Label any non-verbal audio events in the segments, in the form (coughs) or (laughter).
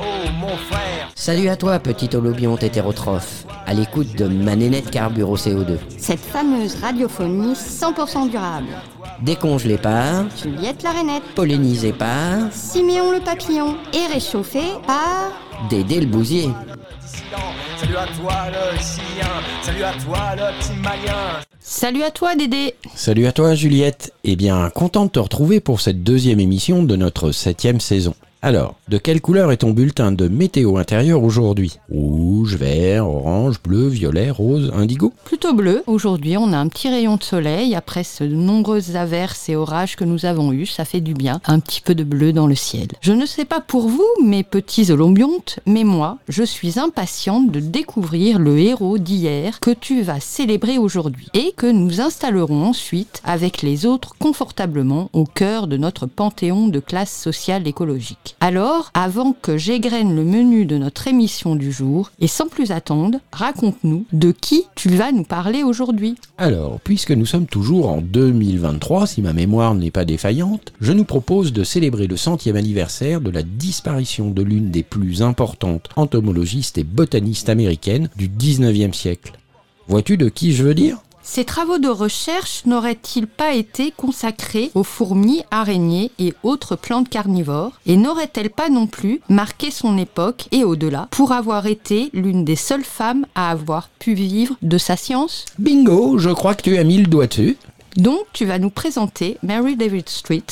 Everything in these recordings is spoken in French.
oh mon frère. Salut à toi, petit holobionte hétérotrophe, à l'écoute de ma nénette carbure au CO2. Cette fameuse radiophonie 100% durable. Décongelée par, Juliette la rainette, pollinisée par, Siméon le papillon et réchauffée par... Dédé le bousier. Salut à toi le chien, salut à toi le petit malien. Salut à toi Dédé Salut à toi Juliette. Eh bien, content de te retrouver pour cette deuxième émission de notre septième saison. Alors, de quelle couleur est ton bulletin de météo intérieur aujourd'hui? Rouge, vert, orange, bleu, violet, rose, indigo? Plutôt bleu. Aujourd'hui, on a un petit rayon de soleil. Après de nombreuses averses et orages que nous avons eus, ça fait du bien. Un petit peu de bleu dans le ciel. Je ne sais pas pour vous, mes petits olombiontes, mais moi, je suis impatiente de découvrir le héros d'hier que tu vas célébrer aujourd'hui et que nous installerons ensuite avec les autres confortablement au cœur de notre panthéon de classe sociale écologique. Alors, avant que j'égrène le menu de notre émission du jour, et sans plus attendre, raconte-nous de qui tu vas nous parler aujourd'hui. Alors, puisque nous sommes toujours en 2023, si ma mémoire n'est pas défaillante, je nous propose de célébrer le centième anniversaire de la disparition de l'une des plus importantes entomologistes et botanistes américaines du 19e siècle. Vois-tu de qui je veux dire? Ces travaux de recherche n'auraient-ils pas été consacrés aux fourmis, araignées et autres plantes carnivores et n'aurait-elle pas non plus marqué son époque et au-delà pour avoir été l'une des seules femmes à avoir pu vivre de sa science? Bingo, je crois que tu as mis le doigt dessus. Donc tu vas nous présenter Mary David Street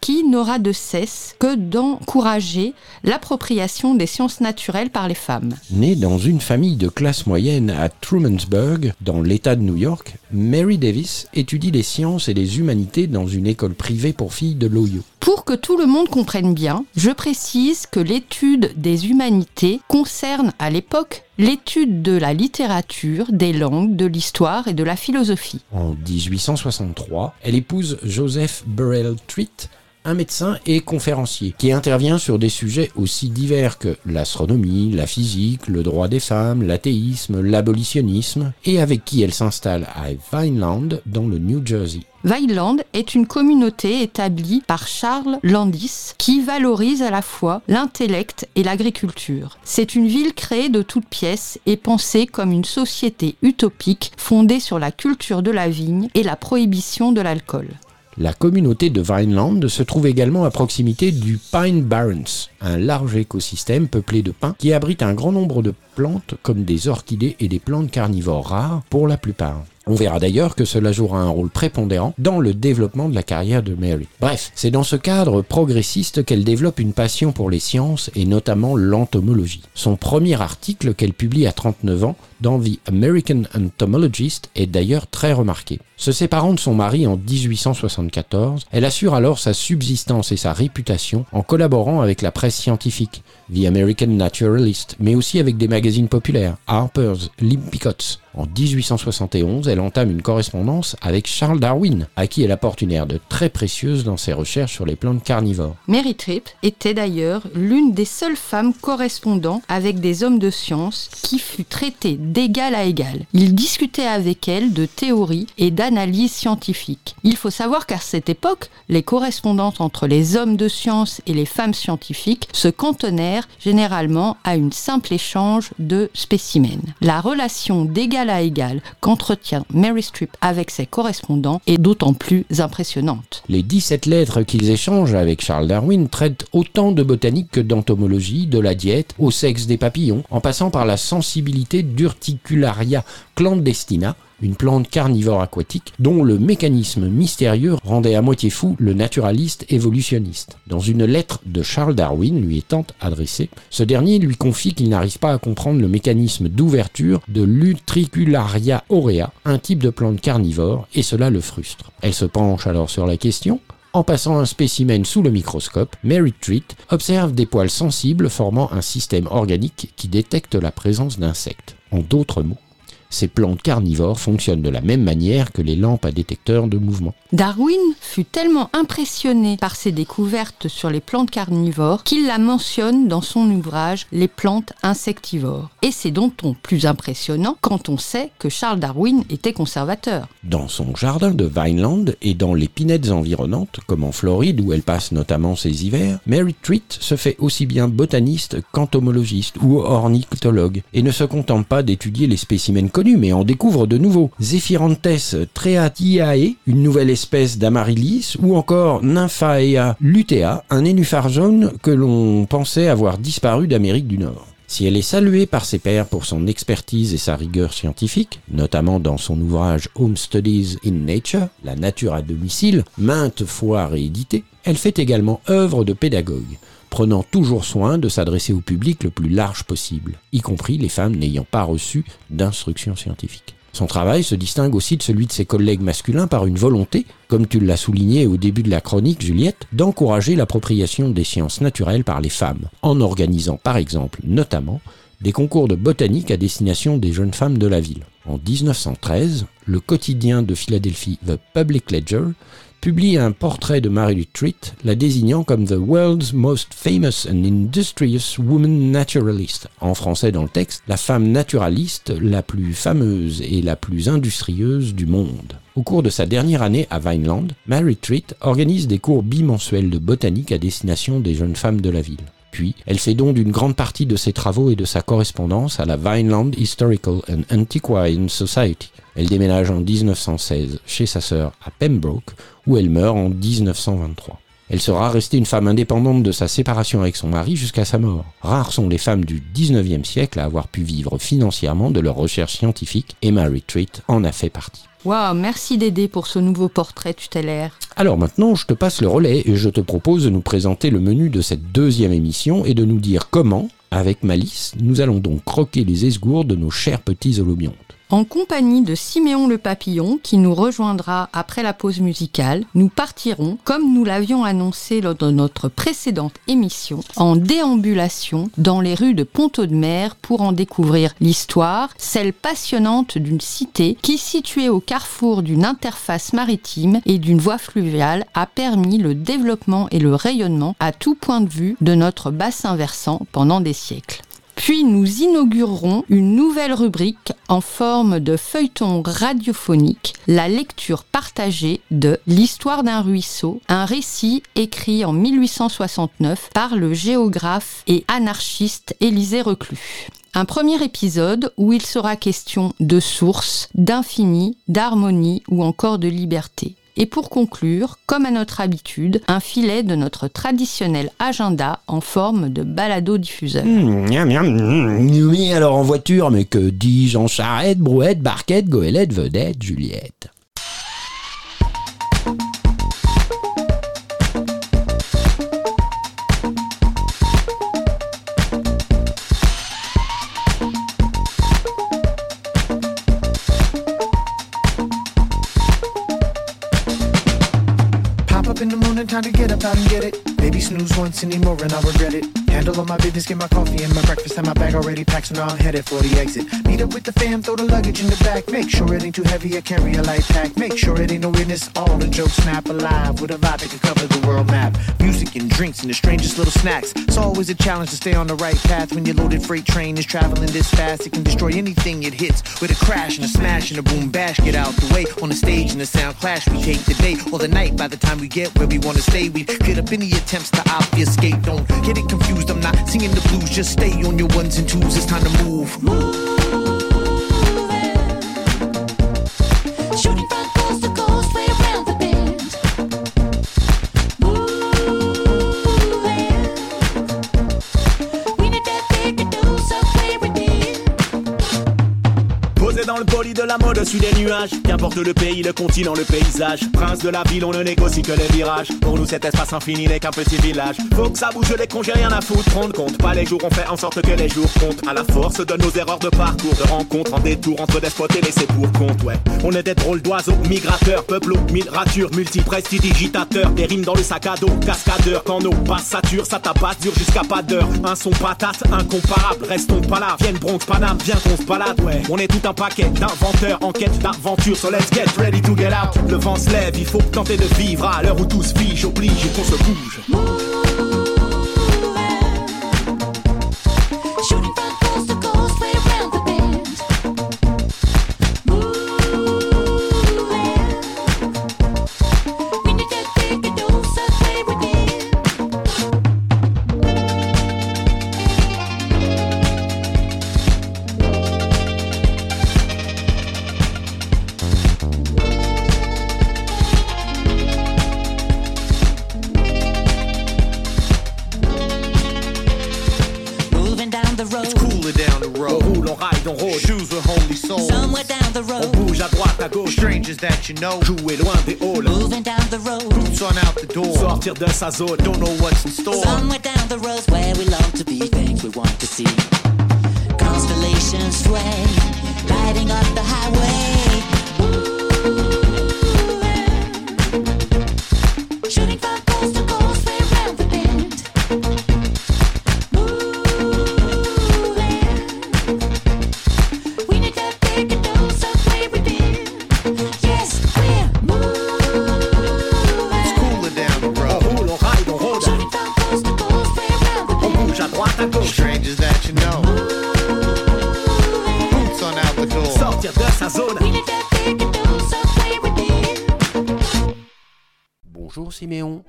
qui n'aura de cesse que d'encourager l'appropriation des sciences naturelles par les femmes. Née dans une famille de classe moyenne à Trumansburg, dans l'État de New York, Mary Davis étudie les sciences et les humanités dans une école privée pour filles de l'Ohio. Pour que tout le monde comprenne bien, je précise que l'étude des humanités concerne à l'époque l'étude de la littérature, des langues, de l'histoire et de la philosophie. En 1863, elle épouse Joseph Burrell Treat, un médecin et conférencier qui intervient sur des sujets aussi divers que l'astronomie, la physique, le droit des femmes, l'athéisme, l'abolitionnisme, et avec qui elle s'installe à Vineland dans le New Jersey. Vineland est une communauté établie par Charles Landis qui valorise à la fois l'intellect et l'agriculture. C'est une ville créée de toutes pièces et pensée comme une société utopique fondée sur la culture de la vigne et la prohibition de l'alcool. La communauté de Vineland se trouve également à proximité du Pine Barrens, un large écosystème peuplé de pins qui abrite un grand nombre de plantes comme des orchidées et des plantes carnivores rares pour la plupart. On verra d'ailleurs que cela jouera un rôle prépondérant dans le développement de la carrière de Mary. Bref, c'est dans ce cadre progressiste qu'elle développe une passion pour les sciences et notamment l'entomologie. Son premier article qu'elle publie à 39 ans dans The American Entomologist est d'ailleurs très remarqué. Se séparant de son mari en 1874, elle assure alors sa subsistance et sa réputation en collaborant avec la presse scientifique, The American Naturalist, mais aussi avec des magazines populaires, Harper's, Lippicott's. En 1871, elle entame une correspondance avec Charles Darwin, à qui elle apporte une aide très précieuse dans ses recherches sur les plantes carnivores. Mary Tripp était d'ailleurs l'une des seules femmes correspondant avec des hommes de science qui fut traitée d'égal à égal. Il discutait avec elle de théorie et d'analyse scientifique. Il faut savoir qu'à cette époque, les correspondances entre les hommes de science et les femmes scientifiques se cantonnèrent généralement à une simple échange de spécimens. La relation d'égal à égal qu'entretient Mary Streep avec ses correspondants est d'autant plus impressionnante. Les 17 lettres qu'ils échangent avec Charles Darwin traitent autant de botanique que d'entomologie, de la diète, au sexe des papillons, en passant par la sensibilité d'Urticularia clandestina, une plante carnivore aquatique dont le mécanisme mystérieux rendait à moitié fou le naturaliste évolutionniste. Dans une lettre de Charles Darwin lui étant adressée, ce dernier lui confie qu'il n'arrive pas à comprendre le mécanisme d'ouverture de l'Utricularia aurea, un type de plante carnivore, et cela le frustre. Elle se penche alors sur la question, en passant un spécimen sous le microscope, Mary Treat observe des poils sensibles formant un système organique qui détecte la présence d'insectes. En d'autres mots, Ces plantes carnivores fonctionnent de la même manière que les lampes à détecteur de mouvement. Darwin fut tellement impressionné par ses découvertes sur les plantes carnivores qu'il la mentionne dans son ouvrage Les plantes insectivores. Et c'est d'autant plus impressionnant quand on sait que Charles Darwin était conservateur. Dans son jardin de Vineland et dans les pinettes environnantes, comme en Floride où elle passe notamment ses hivers, Mary Treat se fait aussi bien botaniste qu'entomologiste ou ornithologue et ne se contente pas d'étudier les spécimens connus mais en découvre de nouveaux. Zephyrantes treatiae, une nouvelle espèce d'amaryllis ou encore Nymphaea lutea, un nénuphar jaune que l'on pensait avoir disparu d'Amérique du Nord. Si elle est saluée par ses pairs pour son expertise et sa rigueur scientifique, notamment dans son ouvrage Home Studies in Nature, La nature à domicile, maintes fois réédité, elle fait également œuvre de pédagogue, prenant toujours soin de s'adresser au public le plus large possible, y compris les femmes n'ayant pas reçu d'instruction scientifique. Son travail se distingue aussi de celui de ses collègues masculins par une volonté, comme tu l'as souligné au début de la chronique, Juliette, d'encourager l'appropriation des sciences naturelles par les femmes, en organisant par exemple, notamment, des concours de botanique à destination des jeunes femmes de la ville. En 1913, le quotidien de Philadelphie The Public Ledger publie un portrait de Mary Treat, la désignant comme The World's Most Famous and Industrious Woman Naturalist. En français dans le texte, la femme naturaliste la plus fameuse et la plus industrieuse du monde. Au cours de sa dernière année à Vineland, Mary Treat organise des cours bimensuels de botanique à destination des jeunes femmes de la ville. Puis, elle fait don d'une grande partie de ses travaux et de sa correspondance à la Vineland Historical and Antiquarian Society. Elle déménage en 1916 chez sa sœur à Pembroke, où elle meurt en 1923. Elle sera restée une femme indépendante de sa séparation avec son mari jusqu'à sa mort. Rares sont les femmes du 19e siècle à avoir pu vivre financièrement de leurs recherches scientifiques et Mary Treat en a fait partie. Waouh, merci Dédé pour ce nouveau portrait tutélaire. Alors maintenant, je te passe le relais et je te propose de nous présenter le menu de cette deuxième émission et de nous dire comment, avec malice, nous allons donc croquer les esgourdes de nos chers petits holobiontes. En compagnie de Siméon le Papillon, qui nous rejoindra après la pause musicale, nous partirons, comme nous l'avions annoncé lors de notre précédente émission, en déambulation dans les rues de Pont-Audemer pour en découvrir l'histoire, celle passionnante d'une cité qui, située au carrefour d'une interface maritime et d'une voie fluviale, a permis le développement et le rayonnement à tout point de vue de notre bassin versant pendant des siècles. Puis nous inaugurerons une nouvelle rubrique en forme de feuilleton radiophonique, la lecture partagée de L'histoire d'un ruisseau, un récit écrit en 1869 par le géographe et anarchiste Élisée Reclus. Un premier épisode où il sera question de source, d'infini, d'harmonie ou encore de liberté. Et pour conclure, comme à notre habitude, un filet de notre traditionnel agenda en forme de balado-diffuseur. Mmh, mmh. Oui, alors en voiture, mais que dis-je en charrette, brouette, barquette, goélette, vedette, Juliette time to get up out and get it. Maybe snooze once anymore and I'll regret it. Handle all my business, get my coffee and my breakfast. Have my bag already packed, so now I'm headed for the exit. Meet up with the fam, throw the luggage in the back. Make sure it ain't too heavy, I carry a light pack. Make sure it ain't no witness. All the jokes snap alive with a vibe that can cover the world map. Music and drinks and the strangest little snacks. It's always a challenge to stay on the right path when your loaded freight train is traveling this fast. It can destroy anything it hits with a crash and a smash and a boom bash. Get out the way on the stage and the sound clash. We take the day or the night by the time we get where we wanna stay. We get up any attempts to obfuscate. Don't get it confused. I'm not singing the blues. Just stay on your ones and twos. It's time to move. Shooting from des nuages. Qu'importe le pays, le continent, le paysage. Prince de la ville, on ne négocie que les virages. Pour nous, cet espace infini n'est qu'un petit village. Faut que ça bouge les j'ai rien à foutre. Prendre compte, pas les jours, on fait en sorte que les jours comptent. À la force de nos erreurs de parcours, de rencontres en détour entre despotes et laissés pour compte, ouais. On est des drôles d'oiseaux, migrateurs, peuple ratures, multiprestidigitateurs. Des rimes dans le sac à dos, cascadeurs. Quand nos basses saturent, ça tabasse dur jusqu'à pas d'heure. Un son patate, incomparable. Restons pas là, vienne Bronx, Paname, viens qu'on se balade, ouais. On est tout un paquet d'inventeurs en quête d'aventure. So let's get ready to get out. Le vent se lève, il faut tenter de vivre à l'heure où tout se fige, oblige qu'on se bouge. Strangers you know. Jouer loin des halls. Moving down the road. Boots on out the door. Sortir de sa zone. Don't know what's in store. Somewhere down the road where we long to be, things we want to see. Constellations sway, lighting up the highway.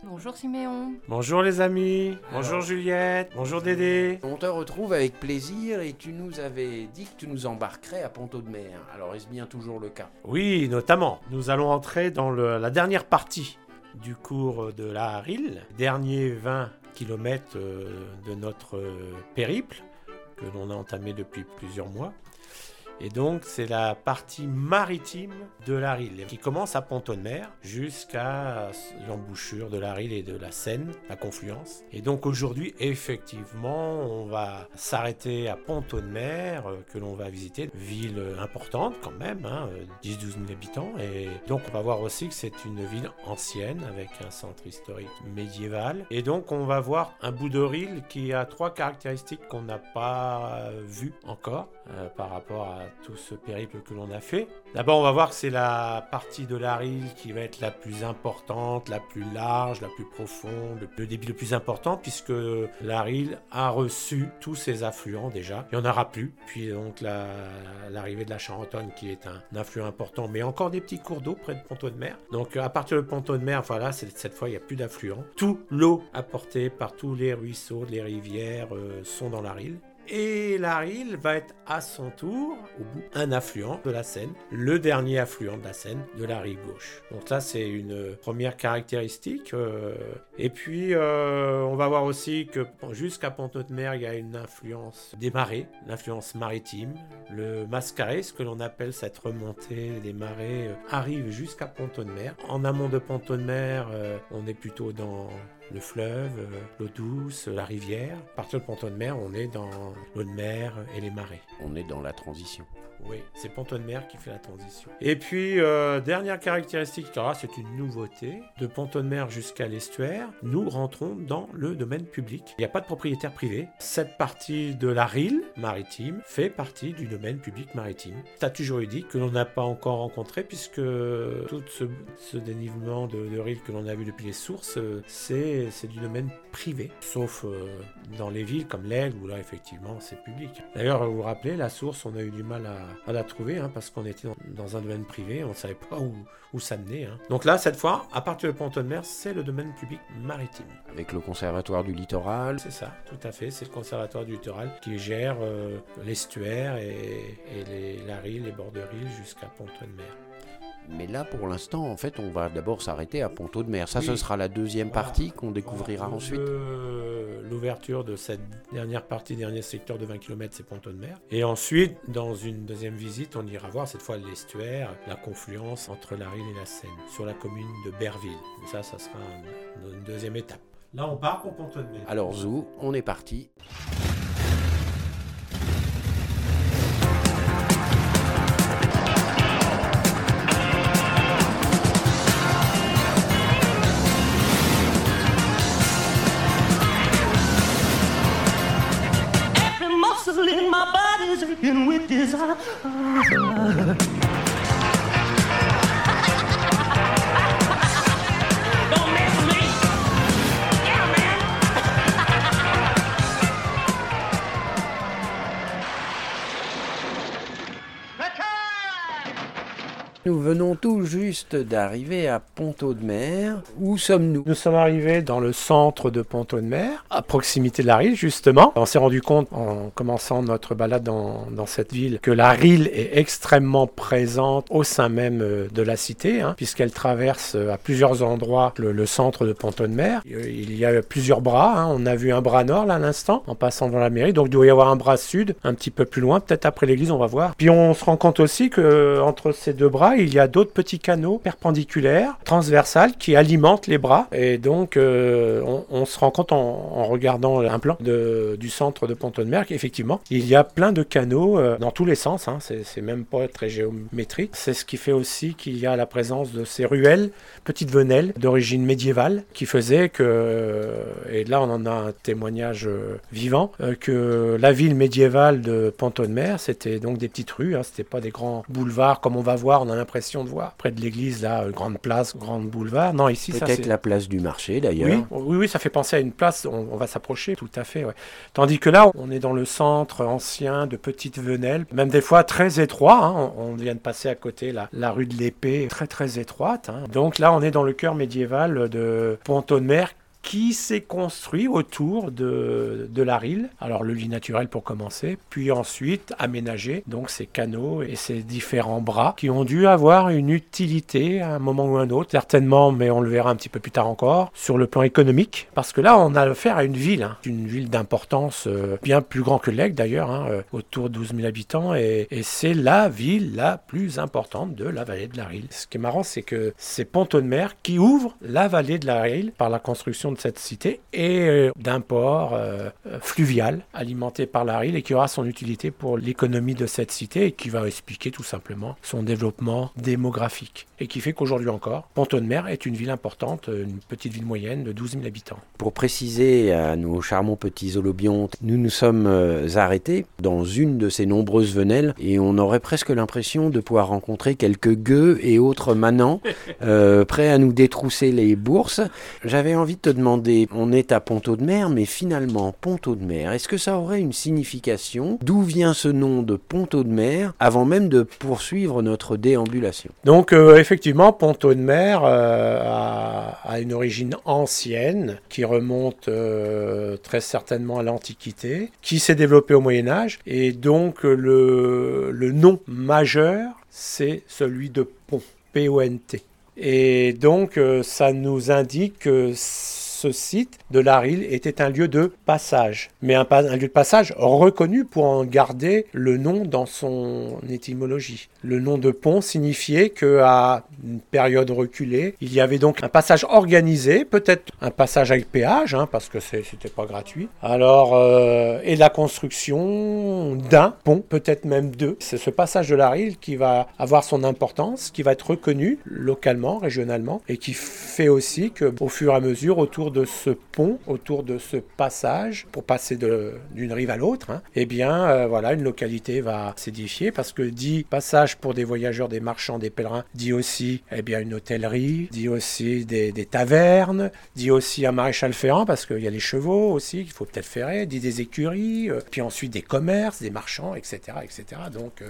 Bonjour Siméon. Bonjour Siméon. Bonjour les amis, bonjour Juliette, bonjour Dédé. On te retrouve avec plaisir et tu nous avais dit que tu nous embarquerais à Ponto de Mer. Alors est-ce bien toujours le cas? Oui, notamment, nous allons entrer dans le- la dernière partie du cours de la Rille, dernier 20 km de notre euh, périple que l'on a entamé depuis plusieurs mois. Et donc, c'est la partie maritime de la Rille, qui commence à Pont-de-Mer jusqu'à l'embouchure de la Rille et de la Seine, la confluence. Et donc, aujourd'hui, effectivement, on va s'arrêter à Pont-de-Mer, euh, que l'on va visiter. Ville euh, importante quand même, hein, euh, 10-12 000 habitants. Et donc, on va voir aussi que c'est une ville ancienne, avec un centre historique médiéval. Et donc, on va voir un bout de Rille qui a trois caractéristiques qu'on n'a pas euh, vues encore euh, par rapport à tout ce périple que l'on a fait. D'abord, on va voir que c'est la partie de la Rille qui va être la plus importante, la plus large, la plus profonde, le, débit le plus important, puisque la Rille a reçu tous ses affluents déjà. Il n'y en aura plus. Puis donc la- l'arrivée de la Charentonne qui est un, affluent important, mais encore des petits cours d'eau près de Ponto de Mer. Donc à partir de Ponto de Mer, voilà, cette fois il n'y a plus d'affluents. Tout l'eau apportée par tous les ruisseaux, les rivières euh, sont dans la Rille. Et la Rille va être à son tour, au bout, un affluent de la Seine, le dernier affluent de la Seine, de la rive gauche. Donc là, c'est une première caractéristique. euh, et puis, euh, on va voir aussi que jusqu'à Pont-de-Mer, il y a une influence des marées, l'influence maritime. Le Mascaret, ce que l'on appelle cette remontée des marées, euh, arrive jusqu'à Pont-de-Mer. En amont de Pont-de-Mer, euh, on est plutôt dans le fleuve, euh, l'eau douce, la rivière. À partir de Pont-de-Mer, on est dans l'eau de mer et les marées. On est dans la transition. Oui, c'est Pont-de-Mer qui fait la transition. Et puis, euh, dernière caractéristique, c'est une nouveauté, de Pont-de-Mer jusqu'à l'estuaire, nous rentrons dans le domaine public. Il n'y a pas de propriétaire privé. Cette partie de la RIL maritime fait partie du domaine public maritime. Statut juridique que l'on n'a pas encore rencontré puisque tout ce, ce dénivelement de, de RIL que l'on a vu depuis les sources, euh, c'est c'est du domaine privé. Sauf euh, dans les villes comme l'Aigle où là, effectivement, c'est public. D'ailleurs, vous vous rappelez, la source, on a eu du mal à, à la trouver hein, parce qu'on était dans, un domaine privé, on ne savait pas où, où ça menait. hein. Donc là, cette fois, à partir de Pont-de-Mer, c'est le domaine public maritime. Avec le conservatoire du littoral. C'est ça, tout à fait. C'est le conservatoire du littoral qui gère euh, l'estuaire et, et les, la Rille, les bords de Rille jusqu'à Pont-de-Mer. Mais là, pour l'instant, en fait, on va d'abord s'arrêter à Ponto de Mer. Ça, Oui. ce sera la deuxième Voilà. partie qu'on découvrira ensuite. L'ouverture de cette dernière partie, dernier secteur de 20 km, c'est Ponto de Mer. Et ensuite, dans une deuxième visite, on ira voir cette fois l'estuaire, la confluence entre la Rille et la Seine, sur la commune de Berville. Et ça, ça sera un- une deuxième étape. Là, on part pour Ponto de Mer. Alors, Zou, on est parti. and with desire. Nous venons tout juste d'arriver à Ponto de Mer. Où sommes-nous Nous sommes arrivés dans le centre de Ponto de Mer, à proximité de la Rille, justement. On s'est rendu compte, en commençant notre balade dans, cette ville, que la Rille est extrêmement présente au sein même euh, de la cité, hein, puisqu'elle traverse euh, à plusieurs endroits le, centre de Ponto de Mer. Euh, Il y a plusieurs bras. hein. On a vu un bras nord, là, à l'instant, en passant devant la mairie. Donc, il doit y avoir un bras sud, un petit peu plus loin, peut-être après l'église, on va voir. Puis, on se rend compte aussi que entre ces deux bras, il y a d'autres petits canaux perpendiculaires, transversales, qui alimentent les bras. Et donc, euh, on, se rend compte en, regardant un plan du centre de Ponto de Mer qu'effectivement, il y a plein de canaux euh, dans tous les sens. hein. C'est même pas très géométrique. C'est ce qui fait aussi qu'il y a la présence de ces ruelles, petites venelles d'origine médiévale, qui faisaient que, et là on en a un témoignage euh, vivant, euh, que la ville médiévale de Ponto de Mer, c'était donc des petites rues, hein, c'était pas des grands boulevards comme on va voir, on a l'impression de voir près de l'église là, grande place, grande boulevard. Non, ici ça Peut-être la place du marché, d'ailleurs. oui, oui, oui, ça fait penser à une place, on, on va s'approcher, tout à fait. ouais. Tandis que là, on est dans le centre ancien de petites venelles, même des fois très étroit. hein. On, on vient de passer à côté la, la rue de l'Épée, très très étroite. hein. Donc là, on est dans le cœur médiéval de Ponto de Mer qui s'est construit autour de, de la Rille. Alors le lit naturel pour commencer, puis ensuite aménagé donc ces canaux et ces différents bras qui ont dû avoir une utilité à un moment ou un autre, certainement, mais on le verra un petit peu plus tard encore, sur le plan économique, parce que là on a affaire à une ville, hein, une ville d'importance euh, bien plus grand que l'Aigle d'ailleurs, hein, euh, autour de 12 000 habitants, et, c'est la ville la plus importante de la vallée de la Rille. Ce qui est marrant, c'est que c'est Ponto de Mer qui ouvre la vallée de la Rille par la construction de cette cité et euh, d'un port euh, fluvial alimenté par la Rille et qui aura son utilité pour l'économie de cette cité et qui va expliquer tout simplement son développement démographique et qui fait qu'aujourd'hui encore, Ponto de Mer est une ville importante, euh, une petite ville moyenne de 12 000 habitants. Pour préciser à nos charmants petits holobiontes, nous nous sommes arrêtés dans une de ces nombreuses venelles et on aurait presque l'impression de pouvoir rencontrer quelques gueux et autres manants (laughs) euh, prêts à nous détrousser les bourses. J'avais envie de te demander, on est à Ponto de Mer, mais finalement, Ponto de Mer, est-ce que ça aurait une signification? D'où vient ce nom de Ponto de Mer avant même de poursuivre notre déambulation? Donc euh, effectivement, Ponto de Mer euh, a, une origine ancienne qui remonte euh, très certainement à l'Antiquité, qui s'est développée au Moyen Âge, et donc le, nom majeur, c'est celui de pont, P-O-N-T. Et donc ça nous indique que ce site de la Rille était un lieu de passage, mais un, un lieu de passage reconnu pour en garder le nom dans son étymologie. Le nom de pont signifiait qu'à une période reculée, il y avait donc un passage organisé, peut-être un passage avec péage, hein, parce que c'était pas gratuit. Alors, euh, et la construction d'un pont, peut-être même deux. C'est ce passage de la Rille qui va avoir son importance, qui va être reconnu localement, régionalement, et qui fait aussi que, au fur et à mesure, autour de ce pont, autour de ce passage, pour passer d'une rive à l'autre, hein, eh bien, euh, voilà, une localité va s'édifier parce que dit passage pour des voyageurs, des marchands, des pèlerins, dit aussi, eh bien, une hôtellerie, dit aussi des, des tavernes, dit aussi un maréchal ferrant parce qu'il y a les chevaux aussi qu'il faut peut-être ferrer, dit des écuries, euh, puis ensuite des commerces, des marchands, etc., etc. Donc, euh,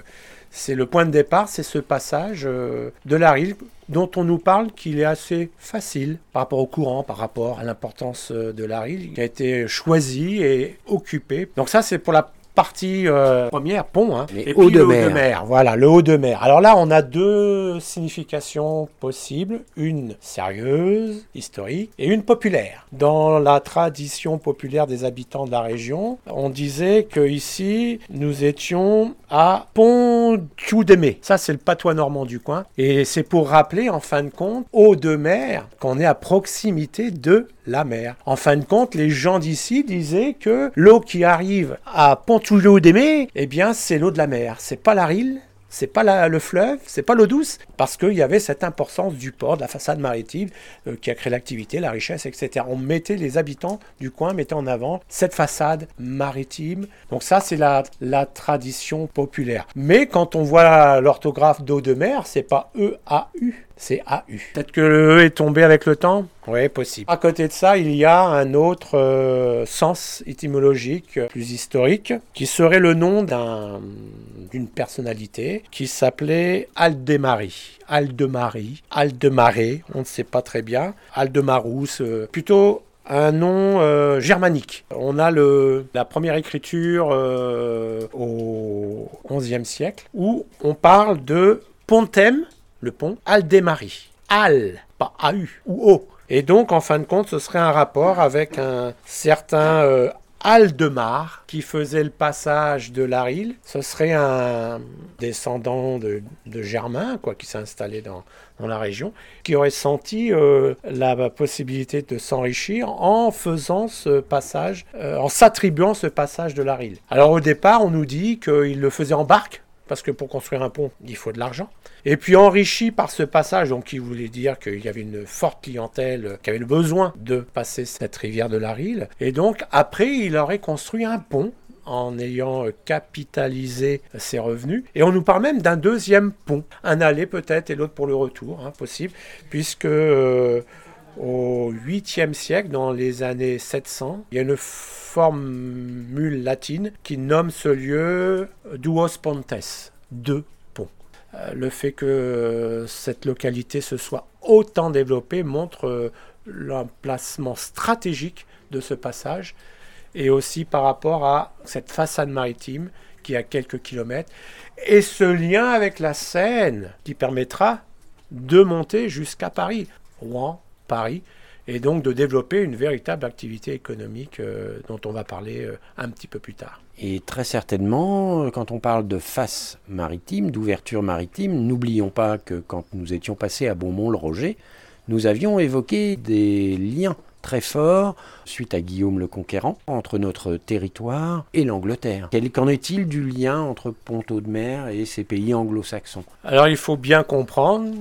c'est le point de départ, c'est ce passage euh, de la Rille dont on nous parle qu'il est assez facile par rapport au courant, par rapport à l'importance euh, de la Rille, qui a été choisi et occupé. Donc ça, c'est pour la partie euh, première, pont, hein, et de le haut mer. de mer. Voilà, le haut de mer. Alors là, on a deux significations possibles, une sérieuse, historique, et une populaire. Dans la tradition populaire des habitants de la région, on disait que ici, nous étions à Pont-Tchoudémé. Ça, c'est le patois normand du coin. Et c'est pour rappeler, en fin de compte, haut de mer, qu'on est à proximité de la mer. En fin de compte, les gens d'ici disaient que l'eau qui arrive à Pont-Tchoudémé, eh bien, c'est l'eau de la mer. C'est pas la Rille, c'est pas le fleuve, c'est pas l'eau douce, parce qu'il y avait cette importance du port, de la façade maritime, euh, qui a créé l'activité, la richesse, etc. On mettait les habitants du coin mettaient en avant cette façade maritime. Donc ça, c'est la, la tradition populaire. Mais quand on voit l'orthographe d'eau de mer, c'est pas E A U, c'est A U. Peut-être que le E est tombé avec le temps. Oui, possible. À côté de ça, il y a un autre euh, sens étymologique plus historique, qui serait le nom d'un- d'une personnalité qui s'appelait Aldemari. Aldemari, Aldemaré, on ne sait pas très bien. Aldemarous, euh, plutôt un nom euh, germanique. On a le, la première écriture au XIe siècle où on parle de Pontem, le pont, Aldemari. Al, pas AU ou O. Et donc, en fin de compte, ce serait un rapport avec un certain euh, Aldemar qui faisait le passage de l'Aril. Ce serait un descendant de, Germain, quoi, qui s'est installé dans, dans la région, qui aurait senti euh, la possibilité de s'enrichir en faisant ce passage, euh, en s'attribuant ce passage de l'Aril. Alors au départ, on nous dit qu'il le faisait en barque, parce que pour construire un pont, il faut de l'argent. Et puis enrichi par ce passage, donc qui voulait dire qu'il y avait une forte clientèle qui avait le besoin de passer cette rivière de la Rille. Et donc après, il aurait construit un pont en ayant capitalisé ses revenus. Et on nous parle même d'un deuxième pont, un aller peut-être et l'autre pour le retour, hein, possible, puisque euh, au 8e siècle, dans les années 700, il y a une formule latine qui nomme ce lieu Duos Pontes, deux ponts. Euh, Le fait que cette localité se soit autant développée montre euh, l'emplacement stratégique de ce passage et aussi par rapport à cette façade maritime qui a quelques kilomètres et ce lien avec la Seine qui permettra de monter jusqu'à Paris, Rouen, Paris, et donc de développer une véritable activité économique euh, dont on va parler euh, un petit peu plus tard. Et très certainement, euh, quand on parle de face maritime, d'ouverture maritime, n'oublions pas que quand nous étions passés à Beaumont-le-Roger, nous avions évoqué des liens très forts, suite à Guillaume le Conquérant, entre notre territoire et l'Angleterre. Quel- Qu'en est-il du lien entre Ponto-de-Mer et ces pays anglo-saxons? Alors il faut bien comprendre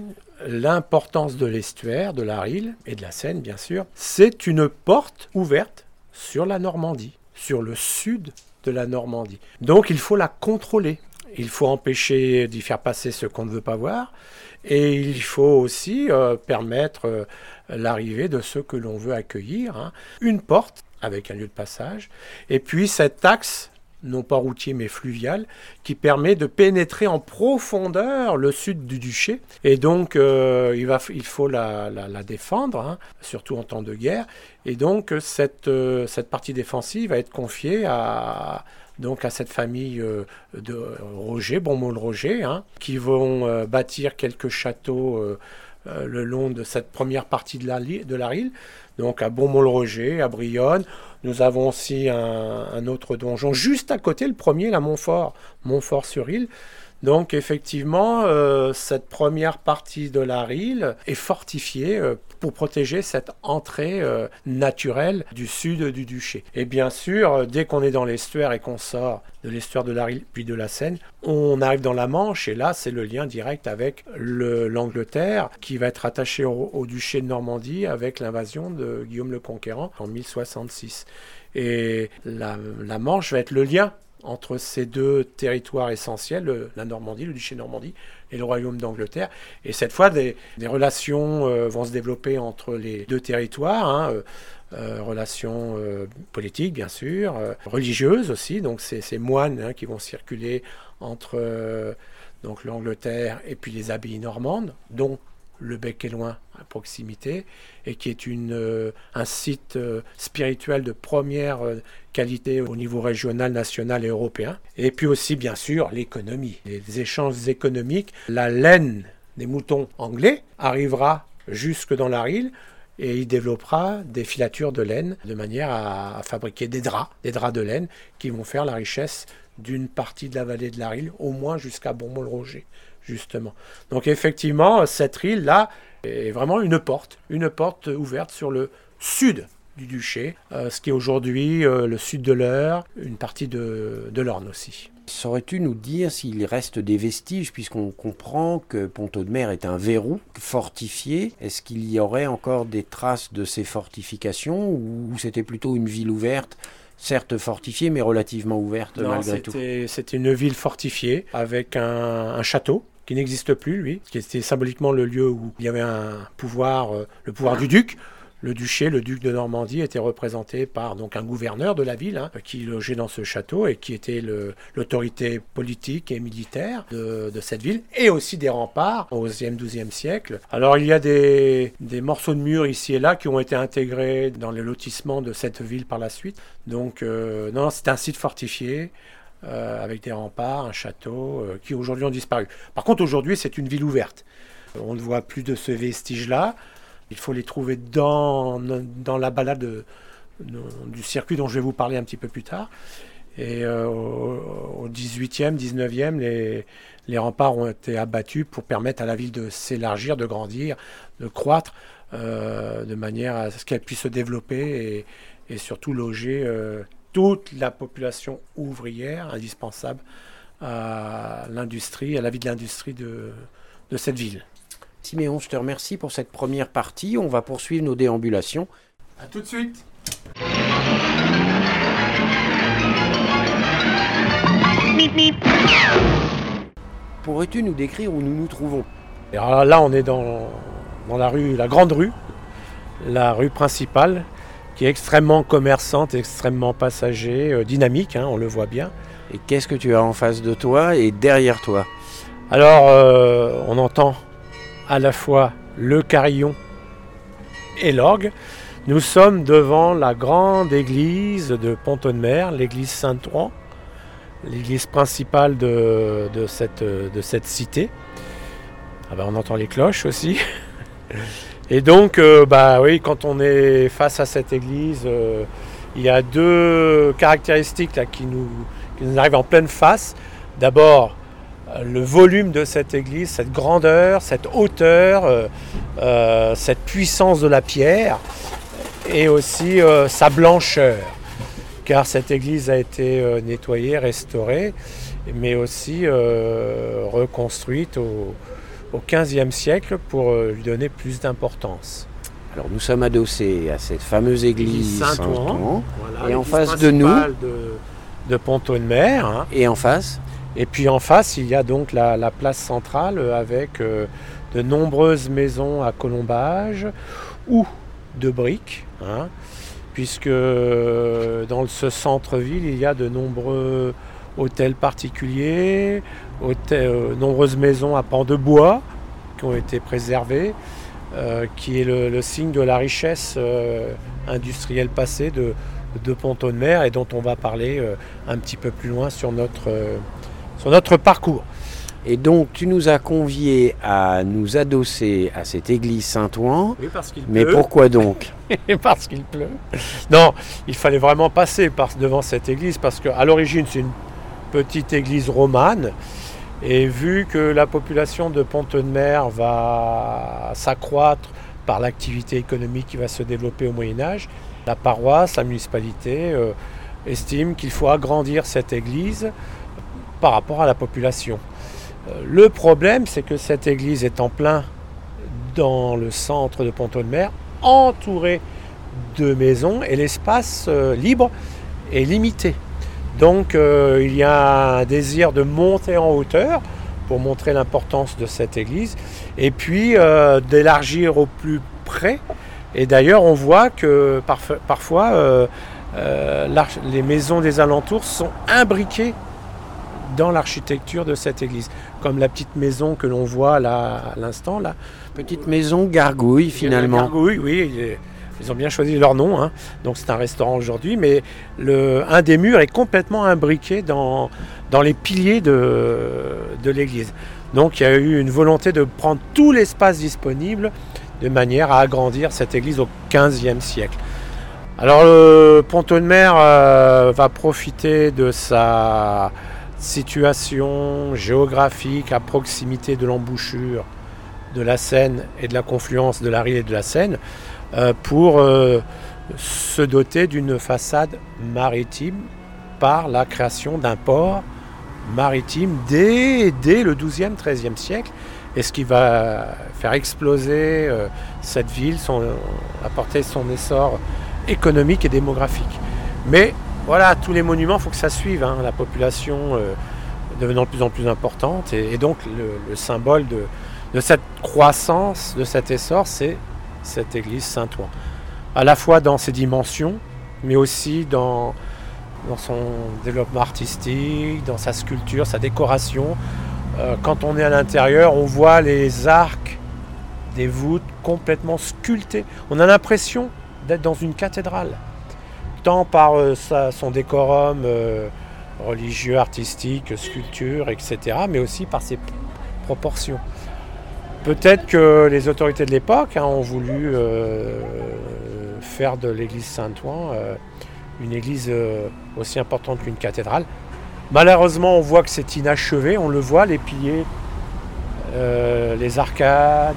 l'importance de l'estuaire, de la Rille et de la Seine, bien sûr. C'est une porte ouverte sur la Normandie, sur le sud de la Normandie. Donc il faut la contrôler. Il faut empêcher d'y faire passer ce qu'on ne veut pas voir. Et il faut aussi euh, permettre euh, l'arrivée de ceux que l'on veut accueillir. hein. Une porte avec un lieu de passage. Et puis cet axe non pas routier mais fluvial, qui permet de pénétrer en profondeur le sud du duché. Et donc, euh, il, va, il faut la, la- défendre, hein, surtout en temps de guerre. Et donc, cette, euh, cette partie défensive va être confiée à, donc à cette famille euh, de Roger, Bonmont-le-Roger, hein, qui vont bâtir quelques châteaux euh, le long de cette première partie de la, de la Rille, donc à Beaumont-le-Roger, à Brionne. Nous avons aussi un, un autre donjon juste à côté, le premier, la Montfort, Montfort-sur-Île. Donc effectivement, euh, cette première partie de la Rille est fortifiée euh, pour protéger cette entrée euh, naturelle du sud du duché. Et bien sûr, dès qu'on est dans l'estuaire et qu'on sort de l'estuaire de la Rille puis de la Seine, on arrive dans la Manche et là c'est le lien direct avec le- l'Angleterre qui va être attaché au, au duché de Normandie avec l'invasion de Guillaume le Conquérant en 1066. Et la, la Manche va être le lien entre ces deux territoires essentiels, la Normandie, le duché de Normandie et le royaume d'Angleterre. Et cette fois, des, relations euh, vont se développer entre les deux territoires, hein, euh, euh, relations politiques bien sûr, religieuses aussi, donc ces moines hein, qui vont circuler entre donc l'Angleterre et puis les abbayes normandes, dont le bec est loin à proximité et qui est une, euh, un site euh, spirituel de première euh, qualité au niveau régional, national et européen. Et puis aussi, bien sûr, l'économie, les échanges économiques. La laine des moutons anglais arrivera jusque dans la Rille et il développera des filatures de laine de manière à, fabriquer des draps, des draps de laine qui vont faire la richesse d'une partie de la vallée de la Rille, au moins jusqu'à Beaumont-le-Roger, justement. Donc effectivement, cette Rille-là est vraiment une porte, une porte ouverte sur le sud du duché, euh, ce qui est aujourd'hui euh, le sud de l'Eure, une partie de, de l'Orne aussi. Saurais-tu nous dire s'il reste des vestiges, puisqu'on comprend que Pont-Audemer est un verrou fortifié? Est-ce qu'il y aurait encore des traces de ces fortifications ou c'était plutôt une ville ouverte certes fortifiée, mais relativement ouverte Non, malgré tout? c'était c'était une ville fortifiée avec un, un château qui n'existe plus, lui, qui était symboliquement le lieu où il y avait un pouvoir, euh, le pouvoir du duc. Le duché, le duc de Normandie, était représenté par donc un gouverneur de la ville hein, qui logeait dans ce château et qui était l'autorité politique et militaire de, cette ville, et aussi des remparts au XIe, XIIe siècle. Alors il y a des, des morceaux de murs ici et là qui ont été intégrés dans les lotissements de cette ville par la suite. Donc euh, non, c'est un site fortifié euh, avec des remparts, un château, euh, qui aujourd'hui ont disparu. Par contre, aujourd'hui, c'est une ville ouverte. On ne voit plus de ce vestige-là. Il faut les trouver dans, dans la balade de- de- du circuit dont je vais vous parler un petit peu plus tard. Et euh, au, au 18e, 19e, les, les remparts ont été abattus pour permettre à la ville de s'élargir, de grandir, de croître, euh, de manière à ce qu'elle puisse se développer et, surtout loger euh, toute la population ouvrière indispensable à l'industrie, à la vie de l'industrie de, de cette ville. Siméon, je te remercie pour cette première partie. On va poursuivre nos déambulations. A tout de suite Pourrais-tu nous décrire où nous nous trouvons? Alors là, on est dans, dans la rue, la grande rue, la rue principale, qui est extrêmement commerçante, extrêmement passager, euh, dynamique, hein, on le voit bien. Et qu'est-ce que tu as en face de toi et derrière toi? Alors, euh, on entend à la fois le carillon et l'orgue. Nous sommes devant la grande église de Pont-Audemer, l'église Saint-Ouen, l'église principale de, de cette, de cette cité. Ah ben, on entend les cloches aussi. (laughs) Et donc, euh, bah oui, quand on est face à cette église, euh, il y a deux caractéristiques qui, nous, arrivent en pleine face. D'abord, euh, le volume de cette église, cette grandeur, cette hauteur, cette puissance de la pierre et aussi sa blancheur. Car cette église a été nettoyée, restaurée, mais aussi reconstruite au, au XVe siècle pour euh, lui donner plus d'importance. Alors nous sommes adossés à cette fameuse église Saint-Ouen, voilà, Et en face de nous principale de, de Pont-Audemer. hein. Et en face Et puis en face, il y a donc la, la place centrale avec euh, de nombreuses maisons à colombage ou de briques, hein, puisque euh, dans ce centre-ville, il y a de nombreux hôtels particuliers, hôtels, euh, nombreuses maisons à pans de bois qui ont été préservées, euh, qui est le, le signe de la richesse euh, industrielle passée de, de Pont-Audemer et dont on va parler un petit peu plus loin sur notre, sur notre parcours. Et donc tu nous as conviés à nous adosser à cette église Saint-Ouen. Oui, parce qu'il Mais pourquoi donc? (laughs) Parce qu'il pleut. Non, il fallait vraiment passer par, devant cette église parce qu'à l'origine c'est une petite église romane et vu que la population de Pont-de-Mer va s'accroître par l'activité économique qui va se développer au Moyen Âge, la paroisse, la municipalité euh, estime qu'il faut agrandir cette église par rapport à la population. Euh, Le problème, c'est que cette église est en plein dans le centre de Pont-de-Mer, entourée de maisons, et l'espace euh, libre est limité. Donc euh, il y a un désir de monter en hauteur pour montrer l'importance de cette église, et puis euh, d'élargir au plus près. Et d'ailleurs, on voit que parf- parfois, euh, les maisons des alentours sont imbriquées dans l'architecture de cette église. Comme la petite maison que l'on voit là à l'instant. Là. Petite maison gargouille finalement. Gargouille, oui. Ils ont bien choisi leur nom, hein. donc c'est un restaurant aujourd'hui, mais le, un des murs est complètement imbriqué dans, les piliers de, l'église. Donc il y a eu une volonté de prendre tout l'espace disponible de manière à agrandir cette église au XVe siècle. Alors le ponton de mer euh, va profiter de sa situation géographique à proximité de l'embouchure de la Seine et de la confluence de la Rille et de la Seine pour euh, se doter d'une façade maritime par la création d'un port maritime dès, dès le XIIe, XIIIe siècle. Et ce qui va faire exploser euh, cette ville, son, apporter son essor économique et démographique. Mais voilà, tous les monuments, il faut que ça suive, hein, la population euh, devenant de plus en plus importante. Et, donc le, le symbole de cette croissance, de cet essor, c'est cette église Saint-Ouen. À la fois dans ses dimensions, mais aussi dans, son développement artistique, dans sa sculpture, sa décoration. Euh, quand on est à l'intérieur, on voit les arcs des voûtes complètement sculptés. On a l'impression d'être dans une cathédrale, tant par euh, son décorum euh, religieux, artistique, sculpture, etc., mais aussi par ses proportions. Peut-être que les autorités de l'époque hein, ont voulu euh, faire de l'église Saint-Ouen euh, une église euh, aussi importante qu'une cathédrale. Malheureusement, on voit que c'est inachevé, on le voit, les piliers, les arcades,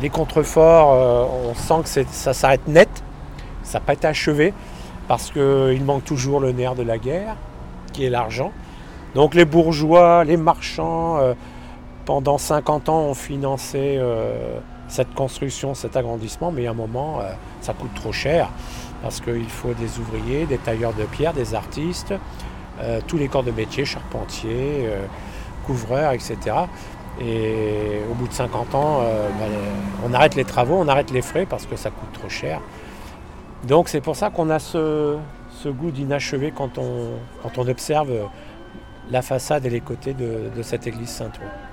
les contreforts, on sent que ça s'arrête net, ça n'a pas été achevé, parce qu'il manque toujours le nerf de la guerre, qui est l'argent. Donc les bourgeois, les marchands, pendant 50 ans, ont financé euh, cette construction, cet agrandissement, mais à un moment, euh, ça coûte trop cher, parce qu'il faut des ouvriers, des tailleurs de pierre, des artistes, euh, tous les corps de métier, charpentiers, couvreurs, etc. Et au bout de 50 ans, ben, on arrête les travaux, on arrête les frais parce que ça coûte trop cher. Donc c'est pour ça qu'on a ce, goût d'inachevé quand on, quand on observe la façade et les côtés de, de cette église Saint-Ouen.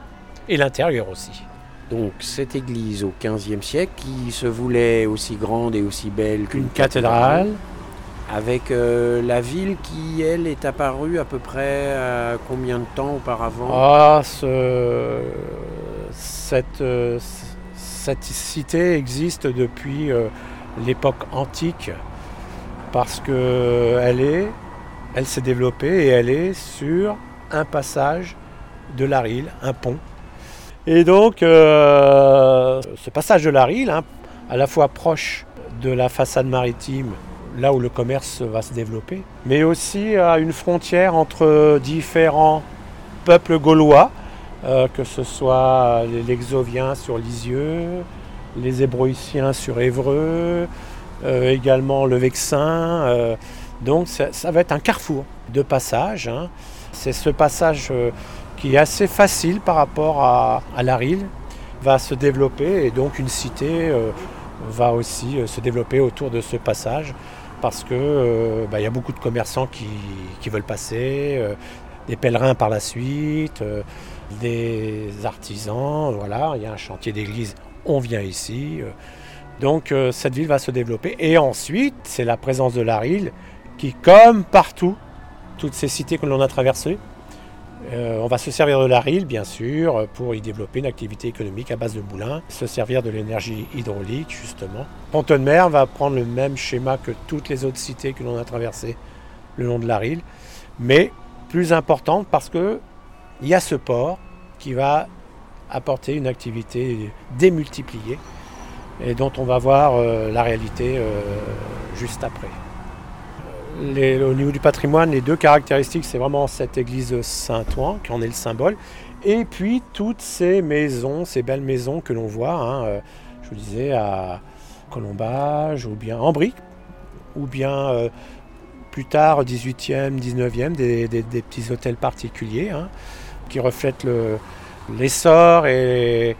Et l'intérieur aussi. Donc cette église au XVe siècle qui se voulait aussi grande et aussi belle qu'une Une cathédrale, avec euh, la ville qui, elle, est apparue à peu près à combien de temps auparavant? Ah, ce- cette, euh, cette cité existe depuis euh, l'époque antique parce que elle est, elle s'est développée et elle est sur un passage de la Rille, un pont. Et donc, euh, ce passage de la Rille, hein, à la fois proche de la façade maritime, là où le commerce va se développer, mais aussi à une frontière entre différents peuples gaulois, euh, que ce soit les Lexoviens sur Lisieux, les Hébroïciens sur Évreux, euh, également le Vexin. donc ça, va être un carrefour de passage. hein. C'est ce passage qui est assez facile par rapport à, à la va se développer et donc une cité euh, va aussi euh, se développer autour de ce passage parce que euh, bah, il y a beaucoup de commerçants qui, qui veulent passer, des pèlerins par la suite, des artisans, voilà, il y a un chantier d'église, on vient ici. donc cette ville va se développer. Et ensuite, c'est la présence de la qui, comme partout, toutes ces cités que l'on a traversées, euh, on va se servir de la Rille, bien sûr, pour y développer une activité économique à base de moulins, se servir de l'énergie hydraulique, justement. Ponton de Mer va prendre le même schéma que toutes les autres cités que l'on a traversées le long de la Rille, mais plus importante parce que il y a ce port qui va apporter une activité démultipliée et dont on va voir euh, la réalité euh, juste après. Au niveau du patrimoine, les deux caractéristiques, c'est vraiment cette église Saint-Ouen, qui en est le symbole, et puis toutes ces maisons, ces belles maisons que l'on voit, hein, euh, je vous disais, à Colombage, ou bien en briques, ou bien euh, plus tard, 18e, 19e, des, petits hôtels particuliers, hein, qui reflètent le- l'essor et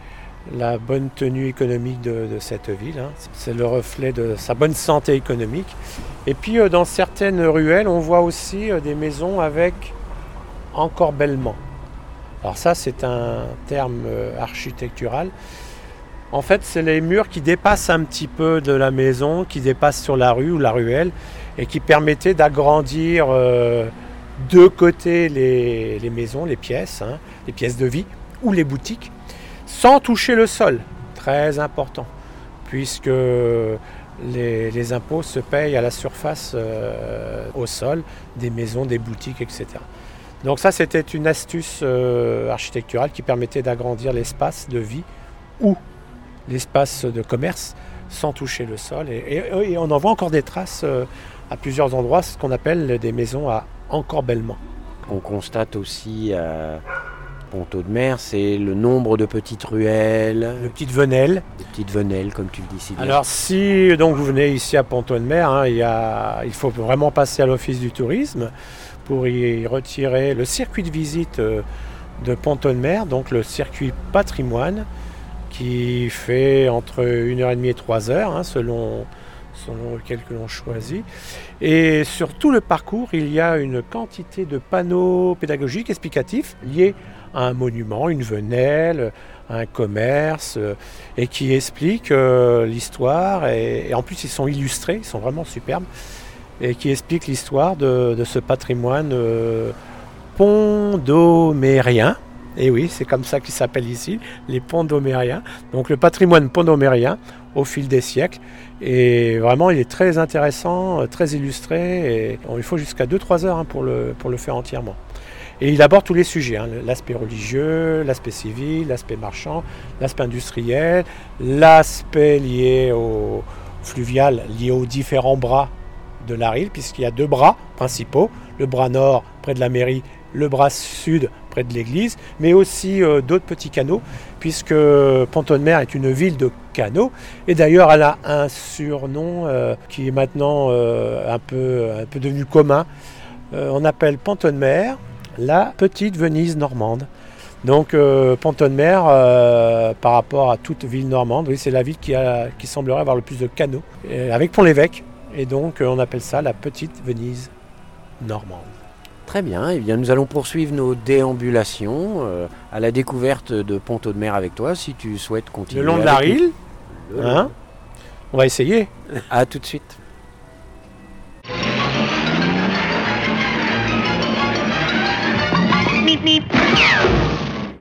la bonne tenue économique de, cette ville. hein. C'est le reflet de sa bonne santé économique. Et puis euh, dans certaines ruelles, on voit aussi euh, des maisons avec encorbellement. Alors ça, c'est un terme euh, architectural. En fait, c'est les murs qui dépassent un petit peu de la maison, qui dépassent sur la rue ou la ruelle, et qui permettaient d'agrandir de côté les, les maisons, les pièces, hein, les pièces de vie ou les boutiques, sans toucher le sol. Très important, puisque les, impôts se payent à la surface, euh, au sol, des maisons, des boutiques, etc. Donc ça, c'était une astuce euh, architecturale qui permettait d'agrandir l'espace de vie ou l'espace de commerce sans toucher le sol. Et on en voit encore des traces euh, à plusieurs endroits, ce qu'on appelle des maisons à encorbellement. On constate aussi Ponto de Mer, c'est le nombre de petites ruelles, De petites venelles. de petites venelles, comme tu le dis si bien. Alors si donc vous venez ici à Ponto-de-Mer, hein, il, y a- il faut vraiment passer à l'office du tourisme pour y retirer le circuit de visite euh, de Ponto-de-Mer, donc le circuit patrimoine, qui fait entre 1h30 et 3 heures, hein, selon, selon lequel que l'on choisit. Et sur tout le parcours, il y a une quantité de panneaux pédagogiques explicatifs liés à un monument, une venelle, un commerce, euh, et qui expliquent euh, l'histoire. Et, en plus, ils sont illustrés, ils sont vraiment superbes, et qui expliquent l'histoire de, ce patrimoine euh, pondomérien. Et oui, c'est comme ça qu'il s'appelle ici, les pondomériens. Donc le patrimoine pondomérien au fil des siècles. Et vraiment, il est très intéressant, très illustré. Et il faut jusqu'à 2-3 heures hein, pour le faire entièrement. Et il aborde tous les sujets, hein, l'aspect religieux, l'aspect civil, l'aspect marchand, l'aspect industriel, l'aspect lié au fluvial, lié aux différents bras de la Rille, puisqu'il y a deux bras principaux, le bras nord près de la mairie, le bras sud près de l'église, mais aussi euh, d'autres petits canaux, puisque Pontonne-Mer est une ville de canaux, et d'ailleurs elle a un surnom euh, qui est maintenant euh, un, peu, un peu devenu commun. On appelle Pontonne-Mer la petite Venise normande. Donc euh, Pontonne-Mer, euh, par rapport à toute ville normande, oui, c'est la ville qui, a, qui semblerait avoir le plus de canaux, et avec Pont-l'Évêque. Et donc euh, on appelle ça la petite Venise normande. Très bien, eh bien nous allons poursuivre nos déambulations euh, à la découverte de Ponto de Mer avec toi, si tu souhaites continuer. Le long de la. Rille, Le hein, on va essayer. À tout de suite.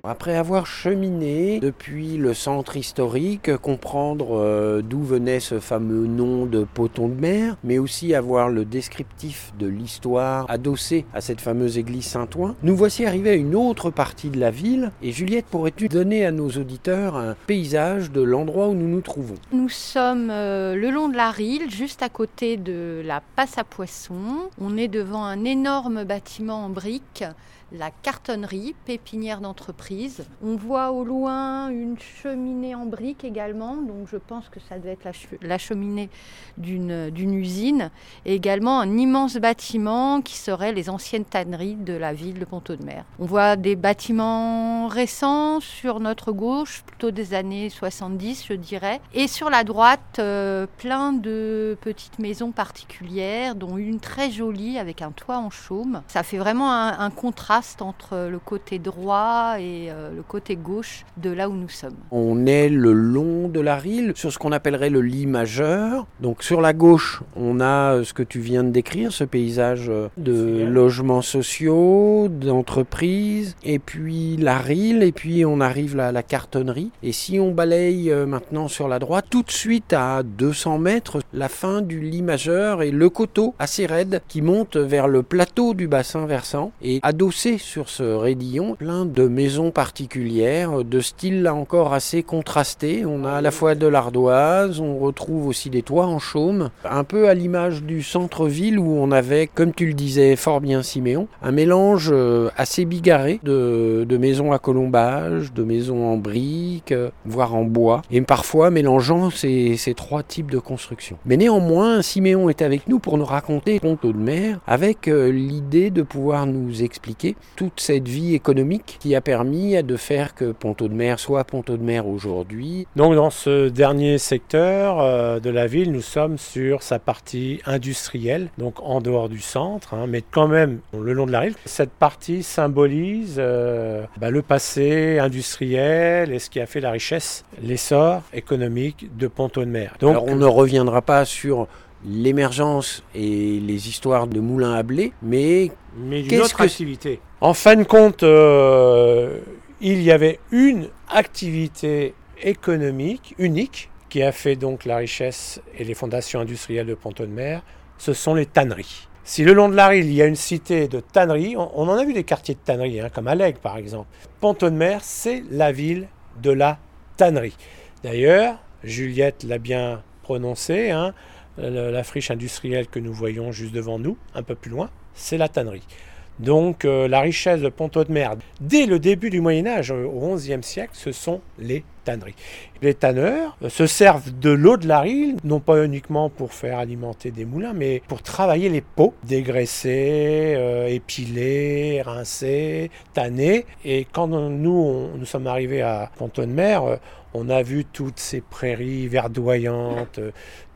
Après avoir cheminé depuis le centre historique, comprendre euh, d'où venait ce fameux nom de Poton de mer, mais aussi avoir le descriptif de l'histoire adossé à cette fameuse église Saint-Ouen, nous voici arrivés à une autre partie de la ville. Et Juliette, pourrais-tu donner à nos auditeurs un paysage de l'endroit où nous nous trouvons? Nous sommes euh, le long de la Rille, juste à côté de la passe à poissons. On est devant un énorme bâtiment en briques, la cartonnerie, pépinière d'entreprise. On voit au loin une cheminée en briques également, donc je pense que ça doit être la, che- la cheminée d'une usine. Et également un immense bâtiment qui serait les anciennes tanneries de la ville de Ponto-de-Mer. On voit des bâtiments récents sur notre gauche, plutôt des années 70, je dirais. Et sur la droite, euh, plein de petites maisons particulières, dont une très jolie avec un toit en chaume. Ça fait vraiment un, un contraste entre le côté droit et euh, le côté gauche de là où nous sommes. On est le long de la Rille, sur ce qu'on appellerait le lit majeur. Donc sur la gauche, on a euh, ce que tu viens de décrire, ce paysage euh, de logements sociaux, d'entreprises, et puis la Rille, et puis on arrive là à la cartonnerie. Et si on balaye maintenant sur la droite, tout de suite à 200 mètres, la fin du lit majeur et le coteau assez raide qui monte vers le plateau du bassin versant. Et adossé sur ce raidillon, plein de maisons particulières, de style là encore assez contrasté. On a à la fois de l'ardoise, on retrouve aussi des toits en chaume, un peu à l'image du centre-ville où on avait, comme tu le disais fort bien Siméon, un mélange euh, assez bigarré de, de maisons à colombage, de maisons en briques, euh, voire en bois, et parfois mélangeant ces, ces trois types de construction. Mais néanmoins, Siméon est avec nous pour nous raconter Ponto de mer avec euh, l'idée de pouvoir nous expliquer toute cette vie économique qui a permis de faire que Ponto de Mer soit Ponto de Mer aujourd'hui. Donc dans ce dernier secteur euh, de la ville, nous sommes sur sa partie industrielle, donc en dehors du centre, hein, mais quand même le long de la rive. Cette partie symbolise euh, bah, le passé industriel et ce qui a fait la richesse, l'essor économique de Ponto de Mer. Donc Alors on ne reviendra pas sur l'émergence et les histoires de moulins à blé, mais, mais d'une autre que... activité. En fin de compte, euh, il y avait une activité économique unique qui a fait donc la richesse et les fondations industrielles de Ponto de Mer, ce sont les tanneries. Si le long de la rive, il y a une cité de tanneries, on, on en a vu des quartiers de tanneries, hein, comme Alleg par exemple. Ponto de Mer, c'est la ville de la tannerie. D'ailleurs, Juliette l'a bien prononcé, hein, la friche industrielle que nous voyons juste devant nous, un peu plus loin, c'est la tannerie. Donc euh, la richesse de Ponto de Mer, dès le début du Moyen Âge, euh, au XIe siècle, ce sont les tanneries. Les tanneurs euh, se servent de l'eau de la Rille, non pas uniquement pour faire alimenter des moulins, mais pour travailler les peaux, dégraisser, épiler, rincer, tanner. Et quand nous, nous sommes arrivés à Ponto de Mer, on a vu toutes ces prairies verdoyantes,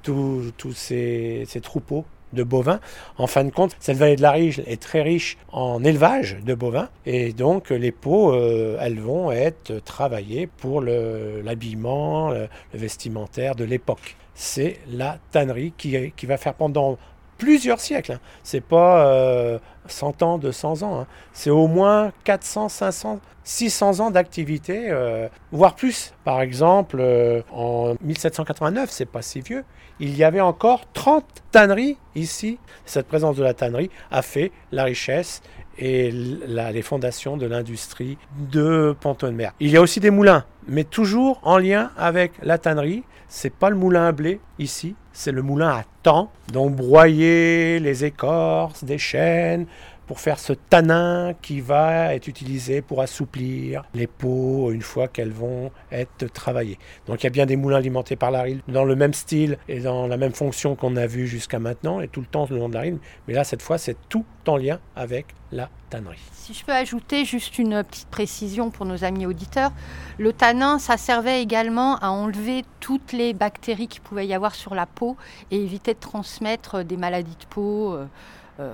tous ces, troupeaux de bovins. En fin de compte, cette vallée de la Rige est très riche en élevage de bovins et donc les peaux, elles vont être travaillées pour l'habillement, le, vestimentaire de l'époque. C'est la tannerie qui, qui, va faire pendant plusieurs siècles. Hein. C'est pas euh, 100 ans, 200 ans. Hein. C'est au moins 400, 500, 600 ans d'activité, euh, voire plus. Par exemple, euh, en 1789, c'est pas si vieux, il y avait encore 30 tanneries ici. Cette présence de la tannerie a fait la richesse et les fondations de l'industrie de Ponton de Mer. Il y a aussi des moulins, mais toujours en lien avec la tannerie. C'est pas le moulin à blé ici, c'est le moulin à temps. Donc broyer les écorces des chênes pour faire ce tanin qui va être utilisé pour assouplir les peaux une fois qu'elles vont être travaillées. Donc il y a bien des moulins alimentés par la rille dans le même style et dans la même fonction qu'on a vu jusqu'à maintenant et tout le temps le long de la rille. Mais là cette fois c'est tout en lien avec la tannerie. Si je peux ajouter juste une petite précision pour nos amis auditeurs, le tanin, ça servait également à enlever toutes les bactéries qu'il pouvait y avoir sur la peau et éviter de transmettre des maladies de peau. Euh,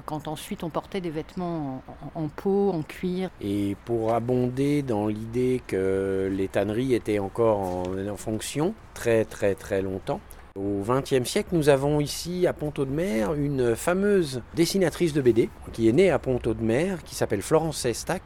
quand ensuite on portait des vêtements en, peau, en cuir. Et pour abonder dans l'idée que les tanneries étaient encore en, fonction très très très longtemps, au XXe siècle, nous avons ici à Ponto de Mer une fameuse dessinatrice de BD qui est née à Ponto de Mer, qui s'appelle Florence Sestac,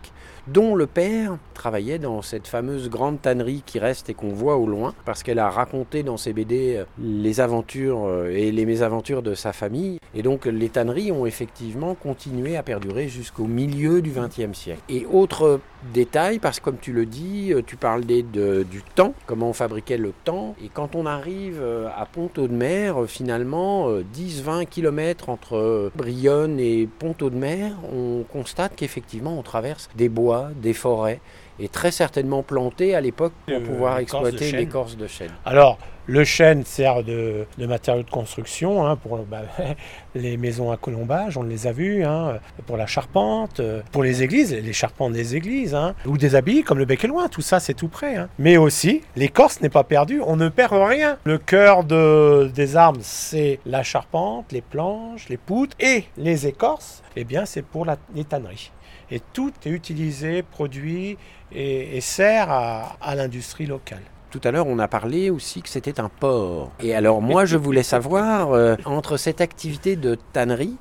dont le père travaillait dans cette fameuse grande tannerie qui reste et qu'on voit au loin, parce qu'elle a raconté dans ses BD les aventures et les mésaventures de sa famille. Et donc les tanneries ont effectivement continué à perdurer jusqu'au milieu du XXe siècle. Et autre détail, parce que comme tu le dis, tu parlais de, du temps, comment on fabriquait le temps, et quand on arrive à Ponto de Mer, finalement, 10-20 km entre Brionne et Ponto de Mer, on constate qu'effectivement on traverse des bois des forêts, et très certainement plantés à l'époque pour euh, pouvoir exploiter l'écorce de chêne. Alors, le chêne sert de, de matériau de construction hein, pour bah, (laughs) les maisons à colombage, on les a vus, hein, pour la charpente, pour les églises, les charpentes des églises, hein, ou des habits comme le bec et loin, tout ça c'est tout près. Mais aussi, l'écorce n'est pas perdue, on ne perd rien. Le cœur de, des armes, c'est la charpente, les planches, les poutres et les écorces, eh bien c'est pour la, les tanneries et tout est utilisé, produit et, et sert à, à l'industrie locale. Tout à l'heure, on a parlé aussi que c'était un port. Et alors, moi, je voulais savoir, euh, entre cette activité de tannerie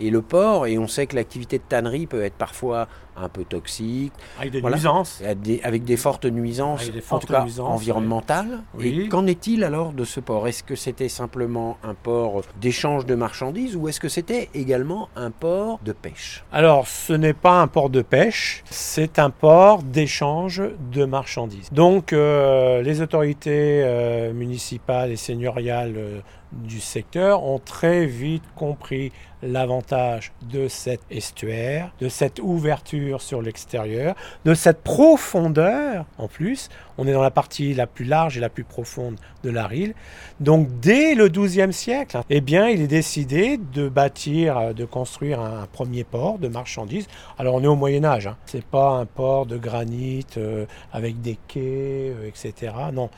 et le port, et on sait que l'activité de tannerie peut être parfois un peu toxique. Avec des voilà. nuisances. Des, avec des fortes nuisances, des fortes en tout cas nuisances, environnementales. Oui. Et qu'en est-il alors de ce port? Est-ce que c'était simplement un port d'échange de marchandises ou est-ce que c'était également un port de pêche? Alors, ce n'est pas un port de pêche, c'est un port d'échange de marchandises. Donc, euh, les autorités euh, municipales et seigneuriales euh, du secteur ont très vite compris l'avantage de cet estuaire, de cette ouverture sur l'extérieur, de cette profondeur en plus. On est dans la partie la plus large et la plus profonde de la Rille. Donc dès le XIIe siècle, eh bien, il est décidé de bâtir, de construire un premier port de marchandises. Alors on est au Moyen Âge, hein. c'est pas un port de granit euh, avec des quais, euh, etc. Non,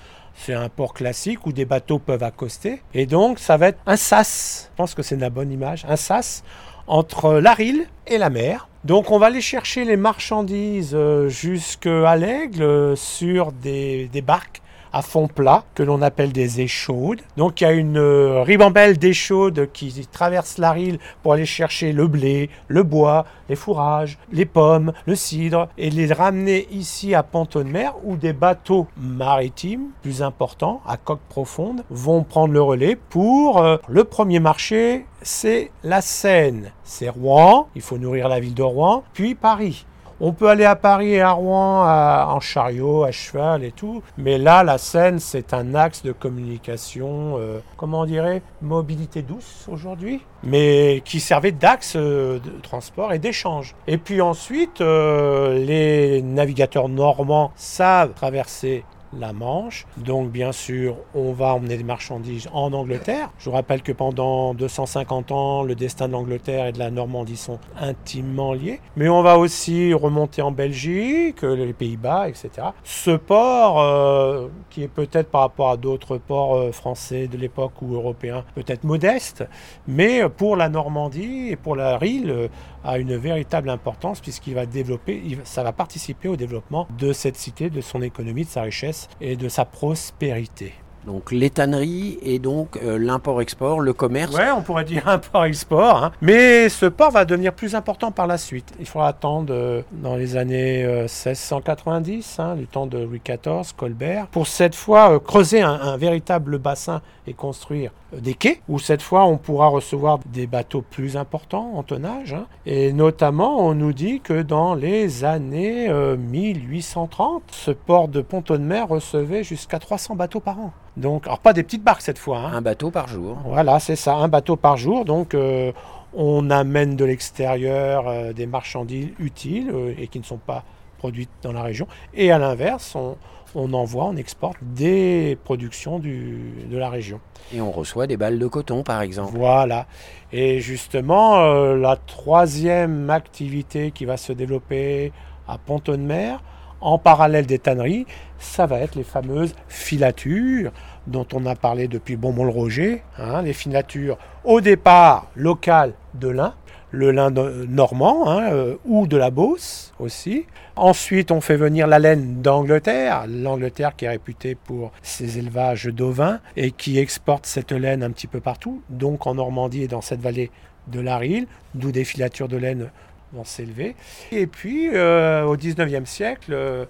c'est un port classique où des bateaux peuvent accoster. Et donc, ça va être un sas. Je pense que c'est la bonne image. Un sas entre la Rille et la mer. Donc, on va aller chercher les marchandises euh, jusqu'à l'Aigle euh, sur des, des barques à fond plat que l'on appelle des échaudes. Donc il y a une euh, ribambelle d'échaudes qui traverse la Rille pour aller chercher le blé, le bois, les fourrages, les pommes, le cidre et les ramener ici à Pont-de-Mer où des bateaux maritimes plus importants à coque profonde vont prendre le relais pour euh, le premier marché c'est la Seine, c'est Rouen, il faut nourrir la ville de Rouen, puis Paris. On peut aller à Paris et à Rouen en chariot, à cheval et tout, mais là, la Seine, c'est un axe de communication, euh, comment on dirait, mobilité douce aujourd'hui, mais qui servait d'axe euh, de transport et d'échange. Et puis ensuite, euh, les navigateurs normands savent traverser la Manche. Donc bien sûr, on va emmener des marchandises en Angleterre. Je vous rappelle que pendant 250 ans, le destin de l'Angleterre et de la Normandie sont intimement liés. Mais on va aussi remonter en Belgique, les Pays-Bas, etc. Ce port, euh, qui est peut-être par rapport à d'autres ports euh, français de l'époque ou européens, peut-être modeste, mais pour la Normandie et pour la Rille, euh, a une véritable importance puisqu'il va développer, ça va participer au développement de cette cité, de son économie, de sa richesse et de sa prospérité. Donc les tanneries et donc euh, l'import-export, le commerce. Ouais, on pourrait dire (laughs) import-export, hein. mais ce port va devenir plus important par la suite. Il faudra attendre euh, dans les années euh, 1690, hein, du temps de Louis XIV, Colbert, pour cette fois euh, creuser un, un véritable bassin et construire euh, des quais, où cette fois on pourra recevoir des bateaux plus importants en tonnage. hein. Et notamment, on nous dit que dans les années euh, 1830, ce port de Pont-de-Mer recevait jusqu'à 300 bateaux par an. Donc, alors pas des petites barques cette fois. hein. Un bateau par jour. Voilà, c'est ça, un bateau par jour. Donc, euh, on amène de l'extérieur euh, des marchandises utiles euh, et qui ne sont pas produites dans la région. Et à l'inverse, on, on envoie, on exporte des productions du- de la région. Et on reçoit des balles de coton, par exemple. Voilà. Et justement, euh, la troisième activité qui va se développer à Pont-de-Mer, en parallèle des tanneries, ça va être les fameuses filatures dont on a parlé depuis Bonbon-le-Roger. hein, les filatures au départ locales de lin, le lin no- normand hein, euh, ou de la Beauce aussi. Ensuite, on fait venir la laine d'Angleterre, l'Angleterre qui est réputée pour ses élevages d'ovins et qui exporte cette laine un petit peu partout, donc en Normandie et dans cette vallée de la Rille, d'où des filatures de laine vont s'élever. Et puis, euh, au 19e siècle, euh,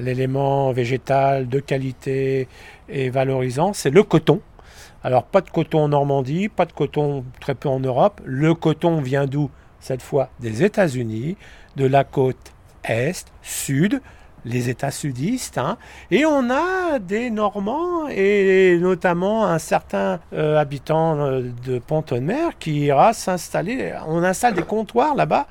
l'élément végétal de qualité et valorisant, c'est le coton. Alors, pas de coton en Normandie, pas de coton très peu en Europe. Le coton vient d'où Cette fois des États-Unis, de la côte est, sud, les États sudistes. hein. Et on a des Normands et notamment un certain euh, habitant euh, de Pont-de-Mer qui ira s'installer. On installe des comptoirs là-bas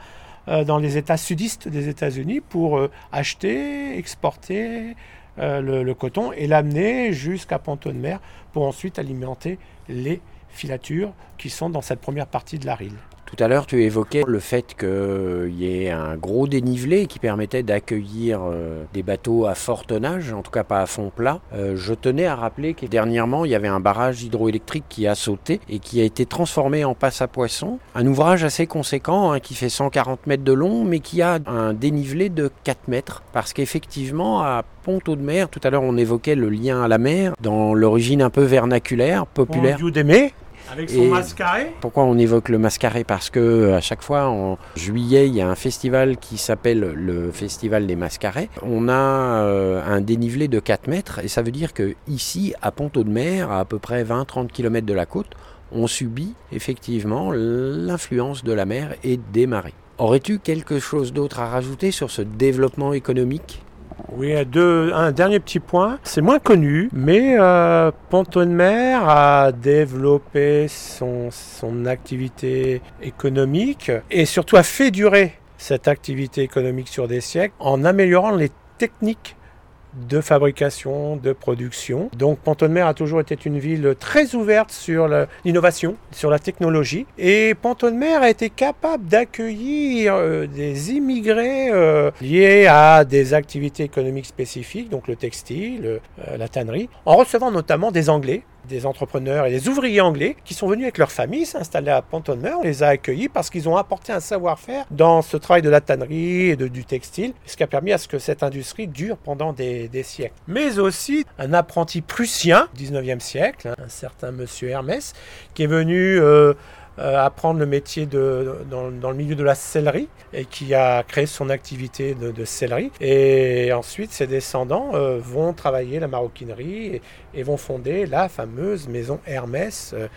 euh, dans les États sudistes des États-Unis pour acheter, exporter le, coton et l'amener jusqu'à Pont-de-Mer pour ensuite alimenter les filatures qui sont dans cette première partie de la Rille. Tout à l'heure, tu évoquais le fait qu'il y ait un gros dénivelé qui permettait d'accueillir euh, des bateaux à fort tonnage, en tout cas pas à fond plat. Euh, je tenais à rappeler que dernièrement, il y avait un barrage hydroélectrique qui a sauté et qui a été transformé en passe à poissons. Un ouvrage assez conséquent hein, qui fait 140 mètres de long, mais qui a un dénivelé de 4 mètres. Parce qu'effectivement, à Pont-de-Mer, tout à l'heure, on évoquait le lien à la mer dans l'origine un peu vernaculaire, populaire. Avec son Et- mascaré. Pourquoi on évoque le mascaré Parce que à chaque fois, en juillet, il y a un festival qui s'appelle le Festival des Mascarets. On a euh, un dénivelé de 4 mètres et ça veut dire que ici, à Pont-de-Mer, à à peu près 20-30 km de la côte, on subit effectivement l'influence de la mer et des marées. Aurais-tu quelque chose d'autre à rajouter sur ce développement économique? Oui, deux, un dernier petit point, c'est moins connu, mais euh, Mer a développé son activité économique et surtout a fait durer cette activité économique sur des siècles en améliorant les techniques de fabrication, de production. Donc Ponto de Mer a toujours été une ville très ouverte sur l'innovation, sur la technologie. Et Ponto de Mer a été capable d'accueillir euh, des immigrés euh, liés à des activités économiques spécifiques, donc le textile, euh, la tannerie, en recevant notamment des Anglais des entrepreneurs et des ouvriers anglais qui sont venus avec leur famille s'installer à Ponto de Mer. On les a accueillis parce qu'ils ont apporté un savoir-faire dans ce travail de la tannerie et de- du textile, ce qui a permis à ce que cette industrie dure pendant des, siècles. Mais aussi un apprenti prussien, 19e siècle, hein, un certain monsieur Hermès, qui est venu euh, apprendre le métier de, dans, le milieu de la sellerie et qui a créé son activité de, de. Et ensuite, ses descendants euh, vont travailler la maroquinerie et, vont fonder la fameuse maison Hermès. euh,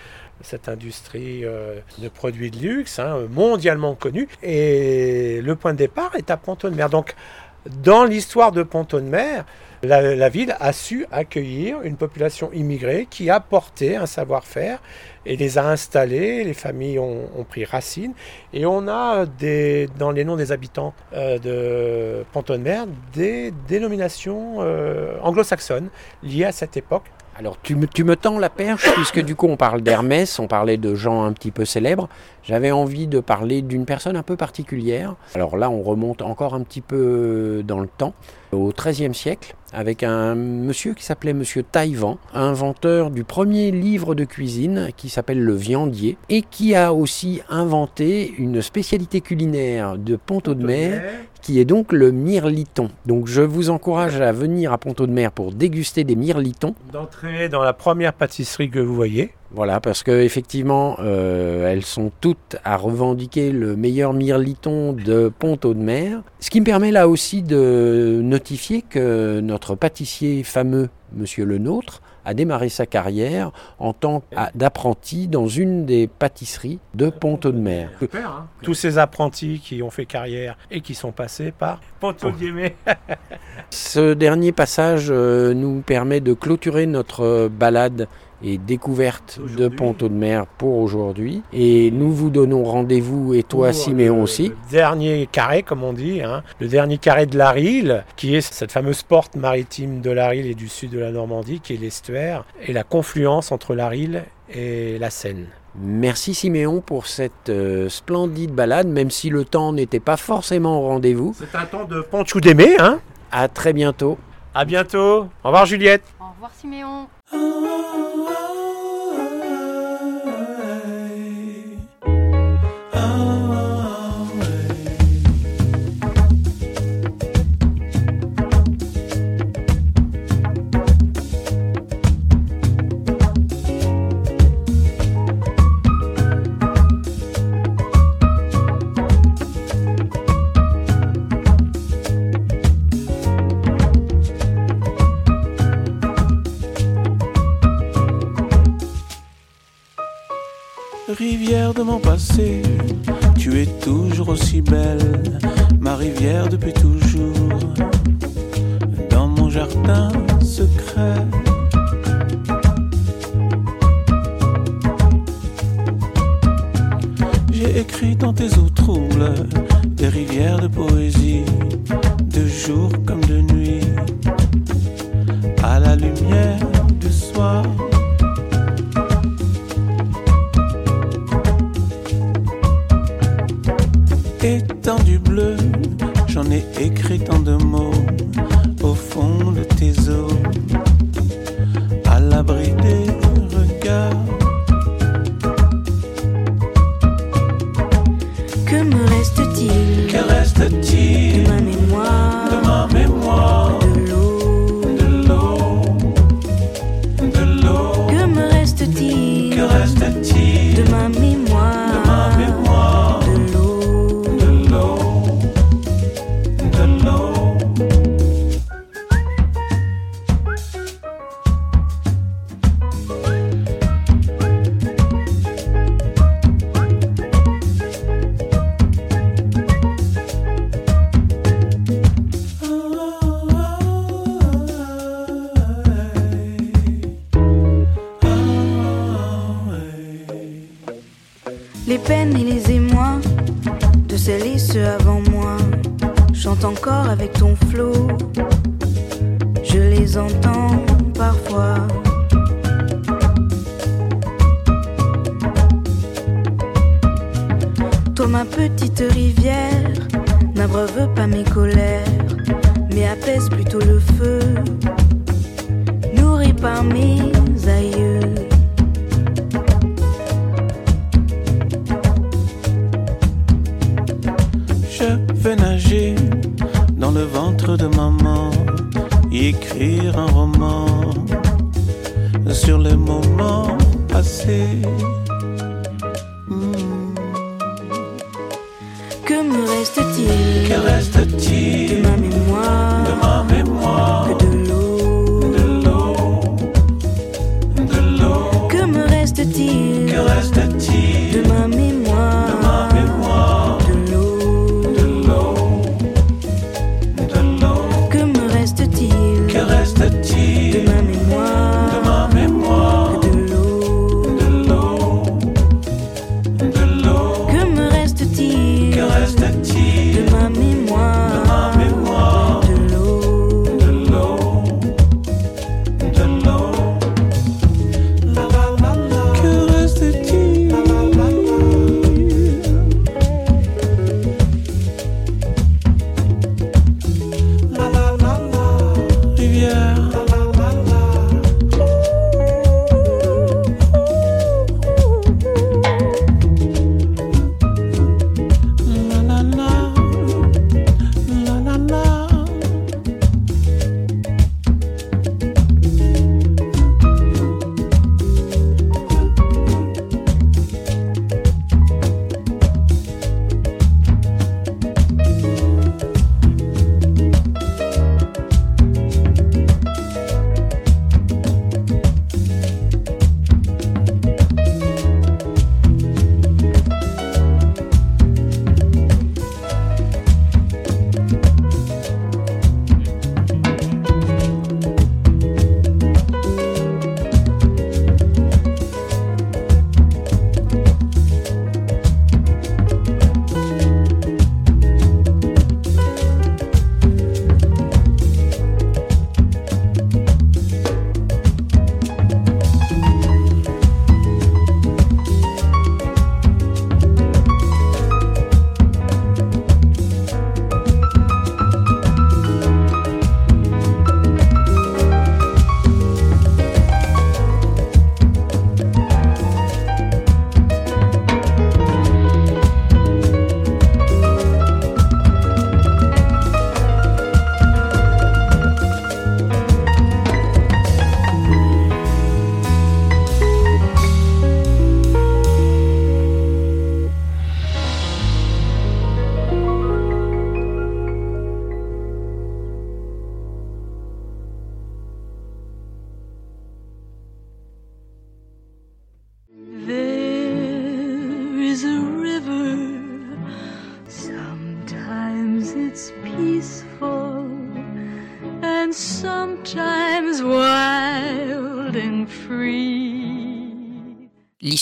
cette industrie euh, de produits de luxe, hein, mondialement connue. Et le point de départ est à Ponto de Mer. Donc, dans l'histoire de Ponto de Mer, la, la ville a su accueillir une population immigrée qui a porté un savoir-faire et les a installés. Les familles ont, pris racine. Et on a dans les noms des habitants euh, de Ponto de Mer des dénominations euh, anglo-saxonnes liées à cette époque. Alors tu me, tu me tends la perche (coughs) puisque du coup on parle d'Hermès, on parlait de gens un petit peu célèbres. J'avais envie de parler d'une personne un peu particulière. Alors là on remonte encore un petit peu dans le temps, au XIIIe siècle, avec un monsieur qui s'appelait Monsieur Taïwan, inventeur du premier livre de cuisine qui s'appelle le viandier et qui a aussi inventé une spécialité culinaire de Ponto de Mer qui est donc le mirliton. Donc je vous encourage à venir à Ponto de Mer pour déguster des mirlitons. D'entrer dans la première pâtisserie que vous voyez. Voilà, parce que effectivement, euh, elles sont toutes à revendiquer le meilleur mirliton de Ponto de Mer. Ce qui me permet là aussi de notifier que notre pâtissier fameux, Monsieur Le Nôtre, a démarré sa carrière en tant d'apprenti dans une des pâtisseries de Ponto de Mer. Tous ces apprentis qui ont fait carrière et qui sont passés par Ponto de Mer. (laughs) Ce dernier passage euh, nous permet de clôturer notre balade et découverte de Ponto de Mer pour aujourd'hui. Et nous vous donnons rendez-vous, et toi, Siméon aussi. Le dernier carré, comme on dit, hein, le dernier carré de la Rille, qui est cette fameuse porte maritime de la Rille et du sud de la Normandie, qui est l'estuaire, et la confluence entre la Rille et la Seine. Merci Siméon pour cette euh, splendide balade, même si le temps n'était pas forcément au rendez-vous. C'est un temps de ponchou d'aimer, hein À très bientôt. À bientôt. Au revoir Juliette. Au revoir Siméon. Rivière de mon passé, tu es toujours aussi belle, ma rivière depuis toujours, dans mon jardin secret. J'ai écrit dans tes eaux troubles des rivières de poésie, de jour comme de nuit, à la lumière du soir. Les peines et les émois de celles et ceux avant moi. Chante encore avec ton flot. Je les entends parfois. Toi, ma petite rivière, n'abreuve pas mes colères, mais apaise plutôt le feu, nourri par mes aïeux.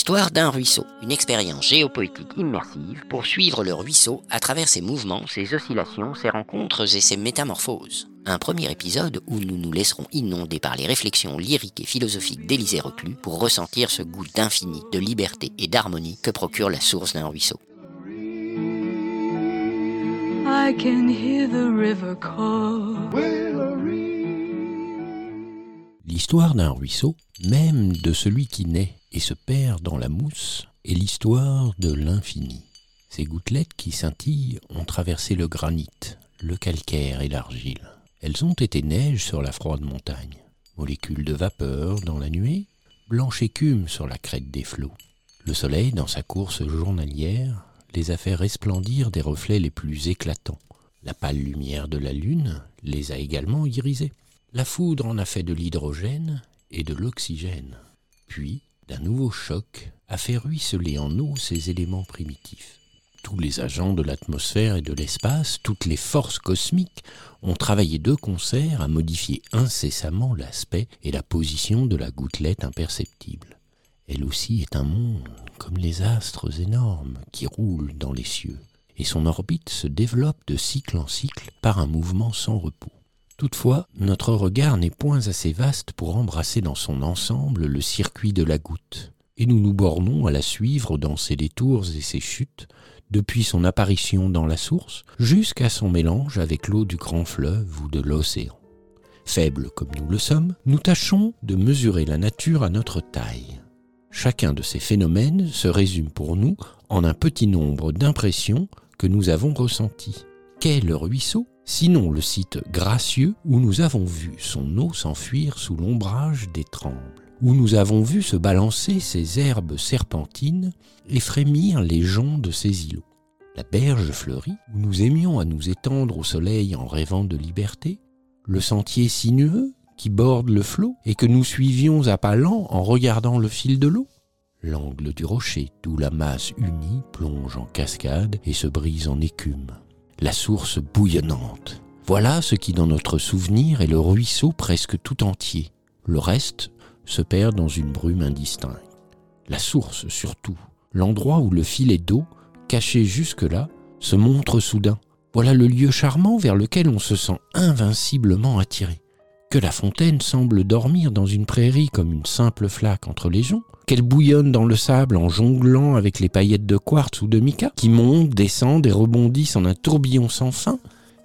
L'histoire d'un ruisseau, une expérience géopoétique immersive pour suivre le ruisseau à travers ses mouvements, ses oscillations, ses rencontres et ses métamorphoses. Un premier épisode où nous nous laisserons inonder par les réflexions lyriques et philosophiques d'Élisée Reclus pour ressentir ce goût d'infini, de liberté et d'harmonie que procure la source d'un ruisseau. I can hear the river call. L'histoire d'un ruisseau, même de celui qui naît et se perd dans la mousse, est l'histoire de l'infini. Ces gouttelettes qui scintillent ont traversé le granit, le calcaire et l'argile. Elles ont été neige sur la froide montagne, molécules de vapeur dans la nuée, blanche écume sur la crête des flots. Le soleil, dans sa course journalière, les a fait resplendir des reflets les plus éclatants. La pâle lumière de la lune les a également irisés. La foudre en a fait de l'hydrogène et de l'oxygène. Puis, d'un nouveau choc, a fait ruisseler en eau ces éléments primitifs. Tous les agents de l'atmosphère et de l'espace, toutes les forces cosmiques ont travaillé de concert à modifier incessamment l'aspect et la position de la gouttelette imperceptible. Elle aussi est un monde, comme les astres énormes qui roulent dans les cieux, et son orbite se développe de cycle en cycle par un mouvement sans repos. Toutefois, notre regard n'est point assez vaste pour embrasser dans son ensemble le circuit de la goutte, et nous nous bornons à la suivre dans ses détours et ses chutes, depuis son apparition dans la source jusqu'à son mélange avec l'eau du grand fleuve ou de l'océan. Faibles comme nous le sommes, nous tâchons de mesurer la nature à notre taille. Chacun de ces phénomènes se résume pour nous en un petit nombre d'impressions que nous avons ressenties. Qu'est le ruisseau sinon le site gracieux où nous avons vu son eau s'enfuir sous l'ombrage des trembles, où nous avons vu se balancer ses herbes serpentines et frémir les joncs de ses îlots. La berge fleurie, où nous aimions à nous étendre au soleil en rêvant de liberté, le sentier sinueux qui borde le flot et que nous suivions à pas lents en regardant le fil de l'eau, l'angle du rocher d'où la masse unie plonge en cascade et se brise en écume la source bouillonnante. Voilà ce qui dans notre souvenir est le ruisseau presque tout entier. Le reste se perd dans une brume indistincte. La source surtout, l'endroit où le filet d'eau, caché jusque-là, se montre soudain. Voilà le lieu charmant vers lequel on se sent invinciblement attiré que la fontaine semble dormir dans une prairie comme une simple flaque entre les joncs, qu'elle bouillonne dans le sable en jonglant avec les paillettes de quartz ou de mica, qui montent, descendent et rebondissent en un tourbillon sans fin,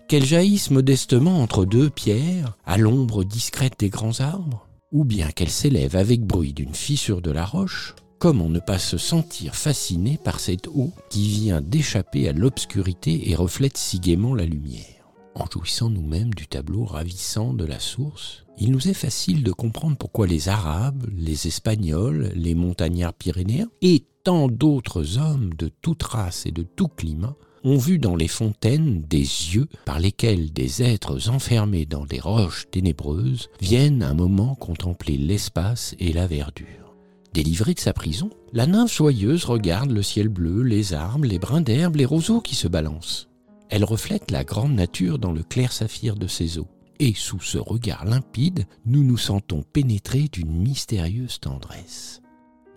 qu'elle jaillisse modestement entre deux pierres, à l'ombre discrète des grands arbres, ou bien qu'elle s'élève avec bruit d'une fissure de la roche, comment ne pas se sentir fasciné par cette eau qui vient d'échapper à l'obscurité et reflète si gaiement la lumière. En jouissant nous-mêmes du tableau ravissant de la source, il nous est facile de comprendre pourquoi les Arabes, les Espagnols, les montagnards pyrénéens et tant d'autres hommes de toute race et de tout climat ont vu dans les fontaines des yeux par lesquels des êtres enfermés dans des roches ténébreuses viennent un moment contempler l'espace et la verdure. Délivrée de sa prison, la nymphe joyeuse regarde le ciel bleu, les arbres, les brins d'herbe, les roseaux qui se balancent. Elle reflète la grande nature dans le clair saphir de ses eaux. Et sous ce regard limpide, nous nous sentons pénétrés d'une mystérieuse tendresse.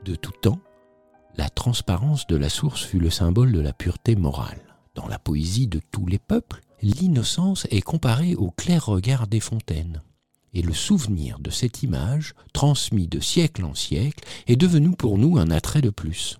De tout temps, la transparence de la source fut le symbole de la pureté morale. Dans la poésie de tous les peuples, l'innocence est comparée au clair regard des fontaines. Et le souvenir de cette image, transmis de siècle en siècle, est devenu pour nous un attrait de plus.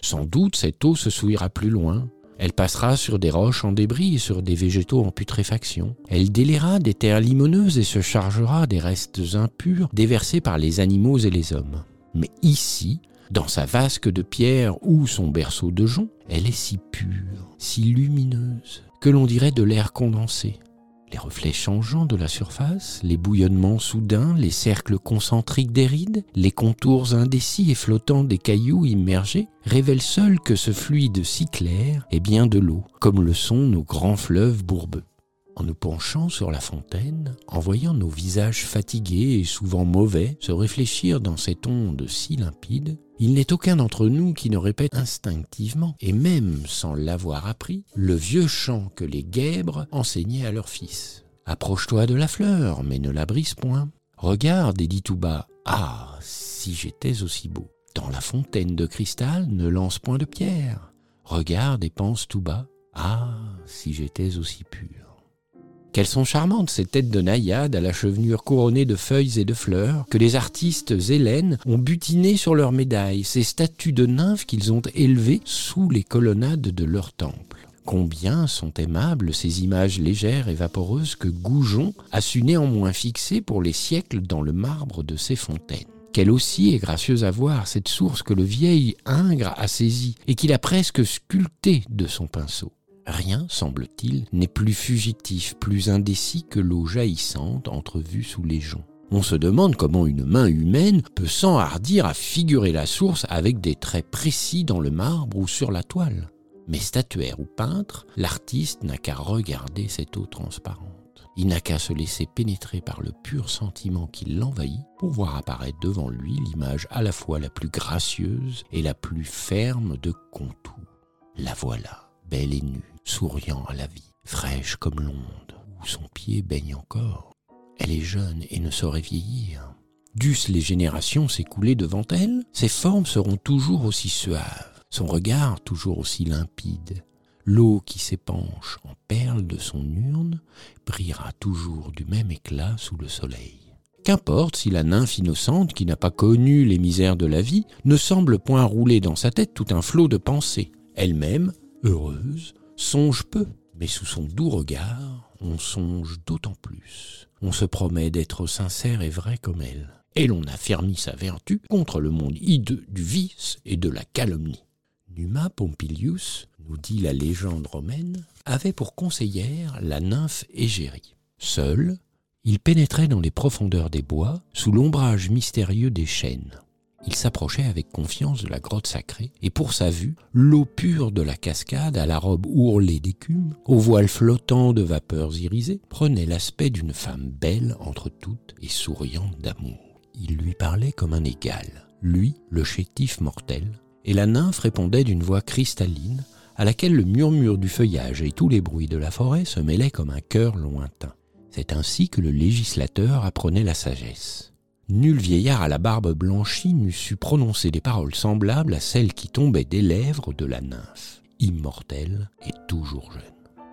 Sans doute cette eau se souillera plus loin, elle passera sur des roches en débris et sur des végétaux en putréfaction. Elle délaiera des terres limoneuses et se chargera des restes impurs déversés par les animaux et les hommes. Mais ici, dans sa vasque de pierre ou son berceau de jonc, elle est si pure, si lumineuse, que l'on dirait de l'air condensé. Les reflets changeants de la surface, les bouillonnements soudains, les cercles concentriques des rides, les contours indécis et flottants des cailloux immergés révèlent seuls que ce fluide si clair est bien de l'eau, comme le sont nos grands fleuves bourbeux. En nous penchant sur la fontaine, en voyant nos visages fatigués et souvent mauvais se réfléchir dans cette onde si limpide, il n'est aucun d'entre nous qui ne répète instinctivement, et même sans l'avoir appris, le vieux chant que les guèbres enseignaient à leurs fils. Approche-toi de la fleur, mais ne la brise point. Regarde et dis tout bas Ah, si j'étais aussi beau. Dans la fontaine de cristal, ne lance point de pierre. Regarde et pense tout bas Ah, si j'étais aussi pur. Qu'elles sont charmantes, ces têtes de naïades à la chevelure couronnée de feuilles et de fleurs, que les artistes hélènes ont butinées sur leurs médailles, ces statues de nymphes qu'ils ont élevées sous les colonnades de leur temple. Combien sont aimables ces images légères et vaporeuses que Goujon a su néanmoins fixer pour les siècles dans le marbre de ses fontaines. Quelle aussi est gracieuse à voir cette source que le vieil Ingres a saisie et qu'il a presque sculptée de son pinceau. Rien, semble-t-il, n'est plus fugitif, plus indécis que l'eau jaillissante entrevue sous les joncs. On se demande comment une main humaine peut s'enhardir à figurer la source avec des traits précis dans le marbre ou sur la toile. Mais statuaire ou peintre, l'artiste n'a qu'à regarder cette eau transparente. Il n'a qu'à se laisser pénétrer par le pur sentiment qui l'envahit pour voir apparaître devant lui l'image à la fois la plus gracieuse et la plus ferme de contours. La voilà, belle et nue, souriant à la vie, fraîche comme l'onde, où son pied baigne encore. Elle est jeune et ne saurait vieillir. Dussent les générations s'écouler devant elle, ses formes seront toujours aussi suaves, son regard toujours aussi limpide. L'eau qui s'épanche en perles de son urne brillera toujours du même éclat sous le soleil. Qu'importe si la nymphe innocente, qui n'a pas connu les misères de la vie, ne semble point rouler dans sa tête tout un flot de pensées. Elle-même, heureuse, songe peu, mais sous son doux regard, on songe d'autant plus. On se promet d'être sincère et vrai comme elle. Et l'on affermit sa vertu contre le monde hideux du vice et de la calomnie. Numa Pompilius, nous dit la légende romaine, avait pour conseillère la nymphe Égérie. Seul, il pénétrait dans les profondeurs des bois, sous l'ombrage mystérieux des chênes. Il s'approchait avec confiance de la grotte sacrée, et pour sa vue, l'eau pure de la cascade, à la robe ourlée d'écume, au voile flottant de vapeurs irisées, prenait l'aspect d'une femme belle entre toutes et souriante d'amour. Il lui parlait comme un égal, lui, le chétif mortel, et la nymphe répondait d'une voix cristalline, à laquelle le murmure du feuillage et tous les bruits de la forêt se mêlaient comme un chœur lointain. C'est ainsi que le législateur apprenait la sagesse. Nul vieillard à la barbe blanchie n'eût su prononcer des paroles semblables à celles qui tombaient des lèvres de la nymphe, immortelle et toujours jeune.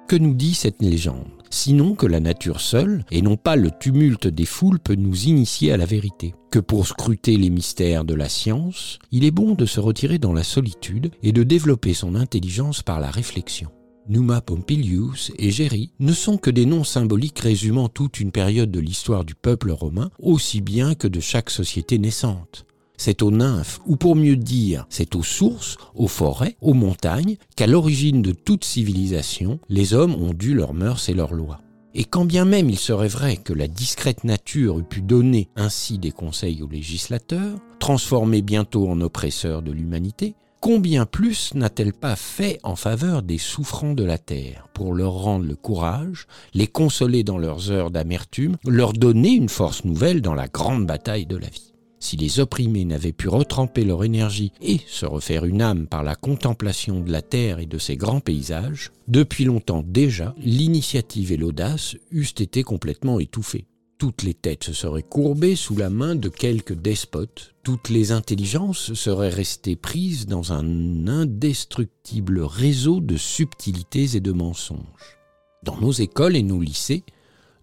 Que nous dit cette légende Sinon que la nature seule, et non pas le tumulte des foules, peut nous initier à la vérité? Que pour scruter les mystères de la science, il est bon de se retirer dans la solitude et de développer son intelligence par la réflexion. Numa Pompilius et Géry ne sont que des noms symboliques résumant toute une période de l'histoire du peuple romain, aussi bien que de chaque société naissante. C'est aux nymphes, ou pour mieux dire, c'est aux sources, aux forêts, aux montagnes, qu'à l'origine de toute civilisation, les hommes ont dû leurs mœurs et leurs lois. Et quand bien même il serait vrai que la discrète nature eût pu donner ainsi des conseils aux législateurs, transformés bientôt en oppresseurs de l'humanité, combien plus n'a-t-elle pas fait en faveur des souffrants de la terre, pour leur rendre le courage, les consoler dans leurs heures d'amertume, leur donner une force nouvelle dans la grande bataille de la vie? Si les opprimés n'avaient pu retremper leur énergie et se refaire une âme par la contemplation de la terre et de ses grands paysages, depuis longtemps déjà, l'initiative et l'audace eussent été complètement étouffées. Toutes les têtes se seraient courbées sous la main de quelques despotes, toutes les intelligences seraient restées prises dans un indestructible réseau de subtilités et de mensonges. Dans nos écoles et nos lycées,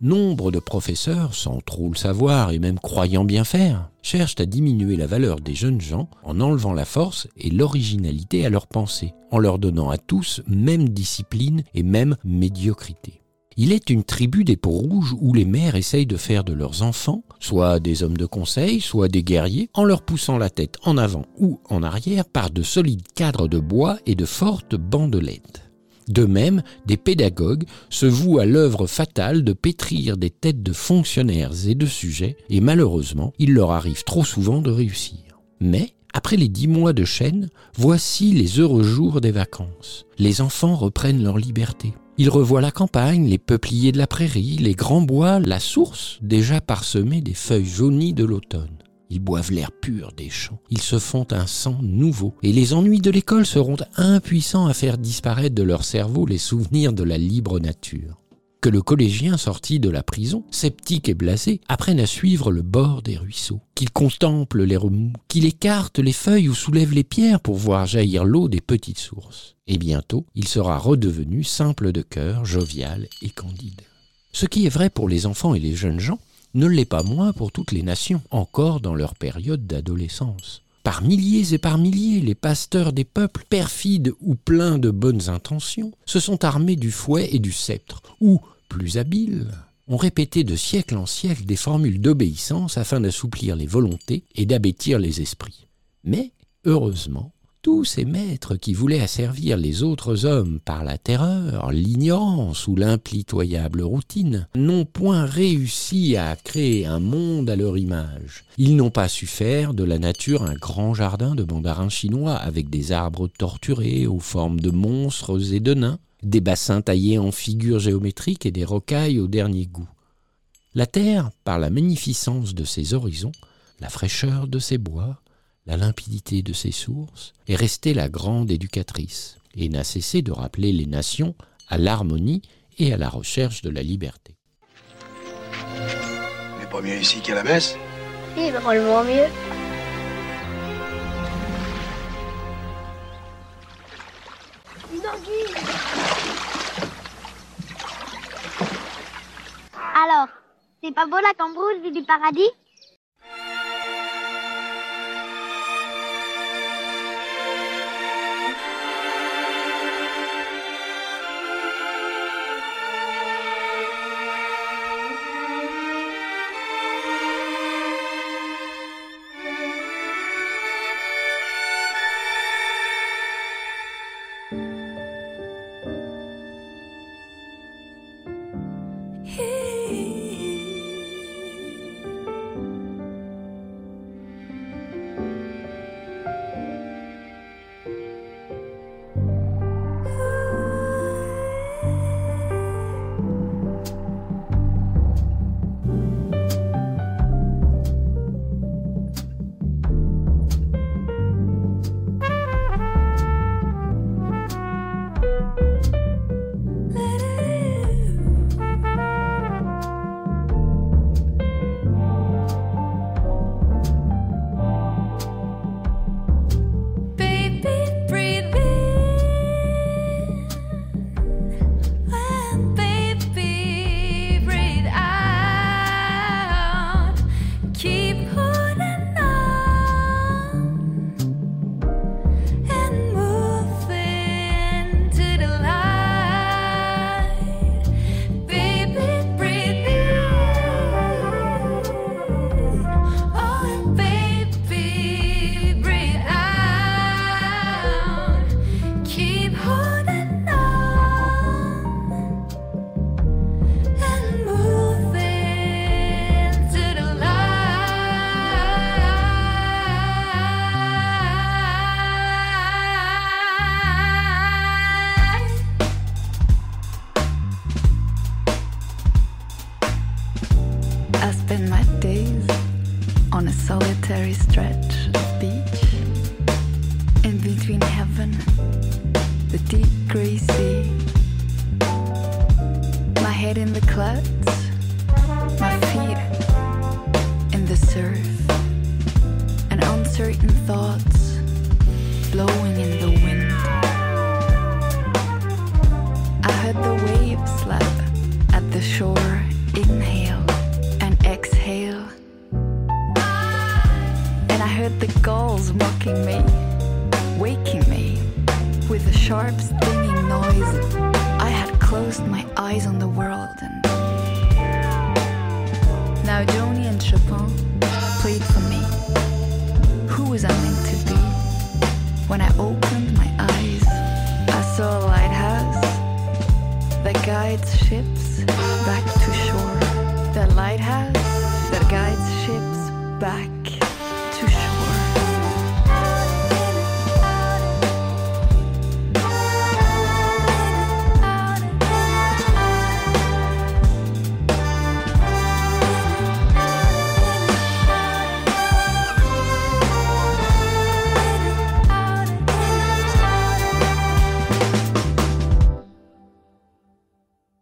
Nombre de professeurs, sans trop le savoir et même croyant bien faire, cherchent à diminuer la valeur des jeunes gens en enlevant la force et l'originalité à leurs pensées, en leur donnant à tous même discipline et même médiocrité. Il est une tribu des peaux rouges où les mères essayent de faire de leurs enfants soit des hommes de conseil, soit des guerriers, en leur poussant la tête en avant ou en arrière par de solides cadres de bois et de fortes bandelettes. De même, des pédagogues se vouent à l'œuvre fatale de pétrir des têtes de fonctionnaires et de sujets, et malheureusement, il leur arrive trop souvent de réussir. Mais, après les dix mois de chaîne, voici les heureux jours des vacances. Les enfants reprennent leur liberté. Ils revoient la campagne, les peupliers de la prairie, les grands bois, la source déjà parsemée des feuilles jaunies de l'automne. Ils boivent l'air pur des champs. Ils se font un sang nouveau. Et les ennuis de l'école seront impuissants à faire disparaître de leur cerveau les souvenirs de la libre nature. Que le collégien sorti de la prison, sceptique et blasé, apprenne à suivre le bord des ruisseaux, qu'il contemple les remous, qu'il écarte les feuilles ou soulève les pierres pour voir jaillir l'eau des petites sources. Et bientôt, il sera redevenu simple de cœur, jovial et candide. Ce qui est vrai pour les enfants et les jeunes gens, ne l'est pas moins pour toutes les nations, encore dans leur période d'adolescence. Par milliers et par milliers, les pasteurs des peuples, perfides ou pleins de bonnes intentions, se sont armés du fouet et du sceptre, ou, plus habiles, ont répété de siècle en siècle des formules d'obéissance afin d'assouplir les volontés et d'abêtir les esprits. Mais, heureusement, tous ces maîtres qui voulaient asservir les autres hommes par la terreur, l'ignorance ou l'impitoyable routine n'ont point réussi à créer un monde à leur image. Ils n'ont pas su faire de la nature un grand jardin de mandarins chinois avec des arbres torturés aux formes de monstres et de nains, des bassins taillés en figures géométriques et des rocailles au dernier goût. La terre, par la magnificence de ses horizons, la fraîcheur de ses bois, la limpidité de ses sources, est restée la grande éducatrice et n'a cessé de rappeler les nations à l'harmonie et à la recherche de la liberté. Mais pas mieux ici qu'à la messe? Oui, drôlement mieux. Une anguille Alors, c'est pas beau la cambrousse du paradis?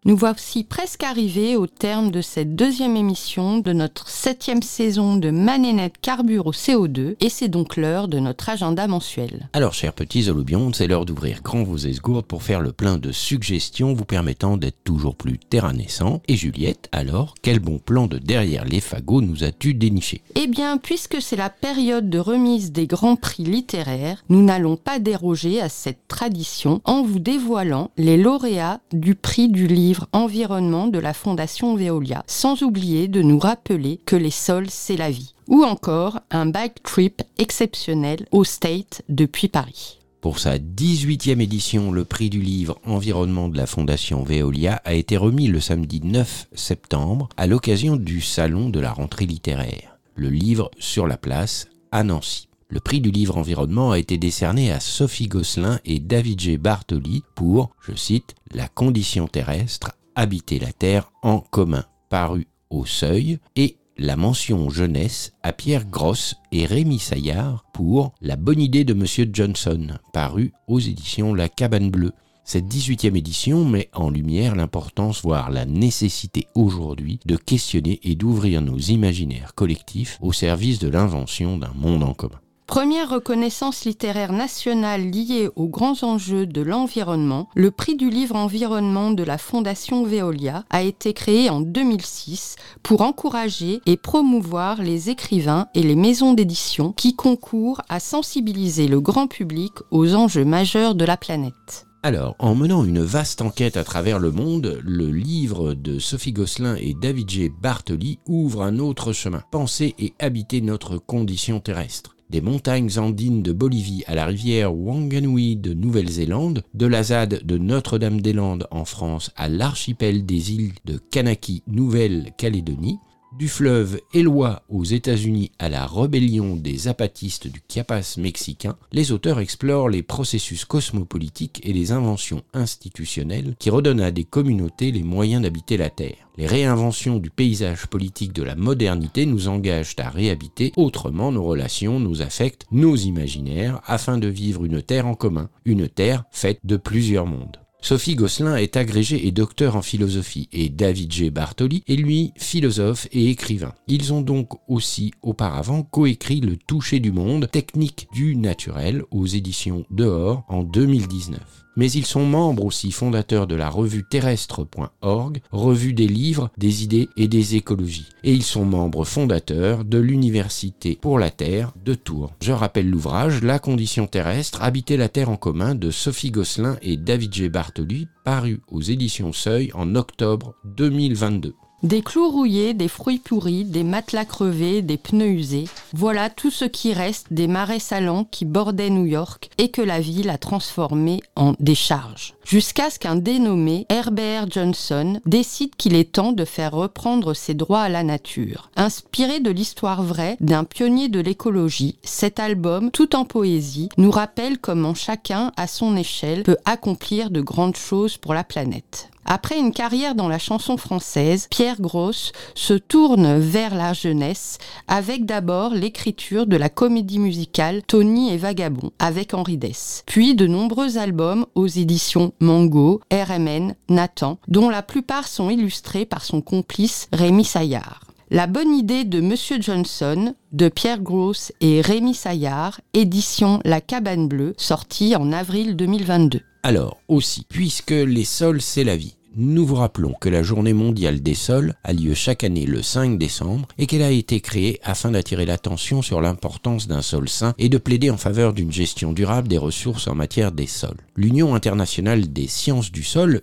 Nous voici presque arrivés au terme de cette deuxième émission de notre septième saison de Manénette Carbure au CO2 et c'est donc l'heure de notre agenda mensuel. Alors, chers petits holobiontes, c'est l'heure d'ouvrir grand vos esgourdes pour faire le plein de suggestions vous permettant d'être toujours plus terranescent. Et Juliette, alors, quel bon plan de derrière les fagots nous as-tu déniché? Eh bien, puisque c'est la période de remise des grands prix littéraires, nous n'allons pas déroger à cette tradition en vous dévoilant les lauréats du prix du livre environnement de la Fondation Veolia, sans oublier de nous rappeler que les sols, c'est la vie. Ou encore un bike trip exceptionnel au State depuis Paris. Pour sa 18e édition, le prix du livre Environnement de la Fondation Veolia a été remis le samedi 9 septembre à l'occasion du salon de la rentrée littéraire. Le livre sur la place à Nancy. Le prix du livre environnement a été décerné à Sophie Gosselin et David G. Bartoli pour, je cite, La condition terrestre, habiter la Terre en commun, paru au Seuil, et la mention jeunesse à Pierre Grosse et Rémi Saillard pour La bonne idée de Monsieur Johnson, paru aux éditions La Cabane Bleue. Cette 18e édition met en lumière l'importance, voire la nécessité aujourd'hui, de questionner et d'ouvrir nos imaginaires collectifs au service de l'invention d'un monde en commun. Première reconnaissance littéraire nationale liée aux grands enjeux de l'environnement, le prix du livre environnement de la Fondation Veolia a été créé en 2006 pour encourager et promouvoir les écrivains et les maisons d'édition qui concourent à sensibiliser le grand public aux enjeux majeurs de la planète. Alors, en menant une vaste enquête à travers le monde, le livre de Sophie Gosselin et David G. Bartoli ouvre un autre chemin. Penser et habiter notre condition terrestre. Des montagnes andines de Bolivie à la rivière Wanganui de Nouvelle-Zélande, de la ZAD de Notre-Dame-des-Landes en France à l'archipel des îles de Kanaki, Nouvelle-Calédonie, du fleuve Eloi aux États-Unis à la rébellion des zapatistes du Chiapas mexicain, les auteurs explorent les processus cosmopolitiques et les inventions institutionnelles qui redonnent à des communautés les moyens d'habiter la Terre. Les réinventions du paysage politique de la modernité nous engagent à réhabiter autrement nos relations, nos affects, nos imaginaires, afin de vivre une Terre en commun, une Terre faite de plusieurs mondes. Sophie Gosselin est agrégée et docteur en philosophie et David G. Bartoli est lui philosophe et écrivain. Ils ont donc aussi auparavant coécrit Le toucher du monde, technique du naturel aux éditions Dehors en 2019 mais ils sont membres aussi fondateurs de la revue terrestre.org, revue des livres, des idées et des écologies. Et ils sont membres fondateurs de l'Université pour la Terre de Tours. Je rappelle l'ouvrage La condition terrestre, habiter la Terre en commun de Sophie Gosselin et David G. Bartoli, paru aux éditions Seuil en octobre 2022. Des clous rouillés, des fruits pourris, des matelas crevés, des pneus usés. Voilà tout ce qui reste des marais salants qui bordaient New York et que la ville a transformé en décharge. Jusqu'à ce qu'un dénommé Herbert Johnson décide qu'il est temps de faire reprendre ses droits à la nature. Inspiré de l'histoire vraie d'un pionnier de l'écologie, cet album, tout en poésie, nous rappelle comment chacun, à son échelle, peut accomplir de grandes choses pour la planète. Après une carrière dans la chanson française, Pierre Gross se tourne vers la jeunesse avec d'abord l'écriture de la comédie musicale Tony et Vagabond avec Henri Dess, puis de nombreux albums aux éditions Mango, RMN, Nathan, dont la plupart sont illustrés par son complice Rémi Saillard. La bonne idée de Monsieur Johnson, de Pierre Gross et Rémi Saillard, édition La Cabane Bleue, sortie en avril 2022. Alors, aussi, puisque les sols, c'est la vie, nous vous rappelons que la journée mondiale des sols a lieu chaque année le 5 décembre et qu'elle a été créée afin d'attirer l'attention sur l'importance d'un sol sain et de plaider en faveur d'une gestion durable des ressources en matière des sols. L'Union internationale des sciences du sol,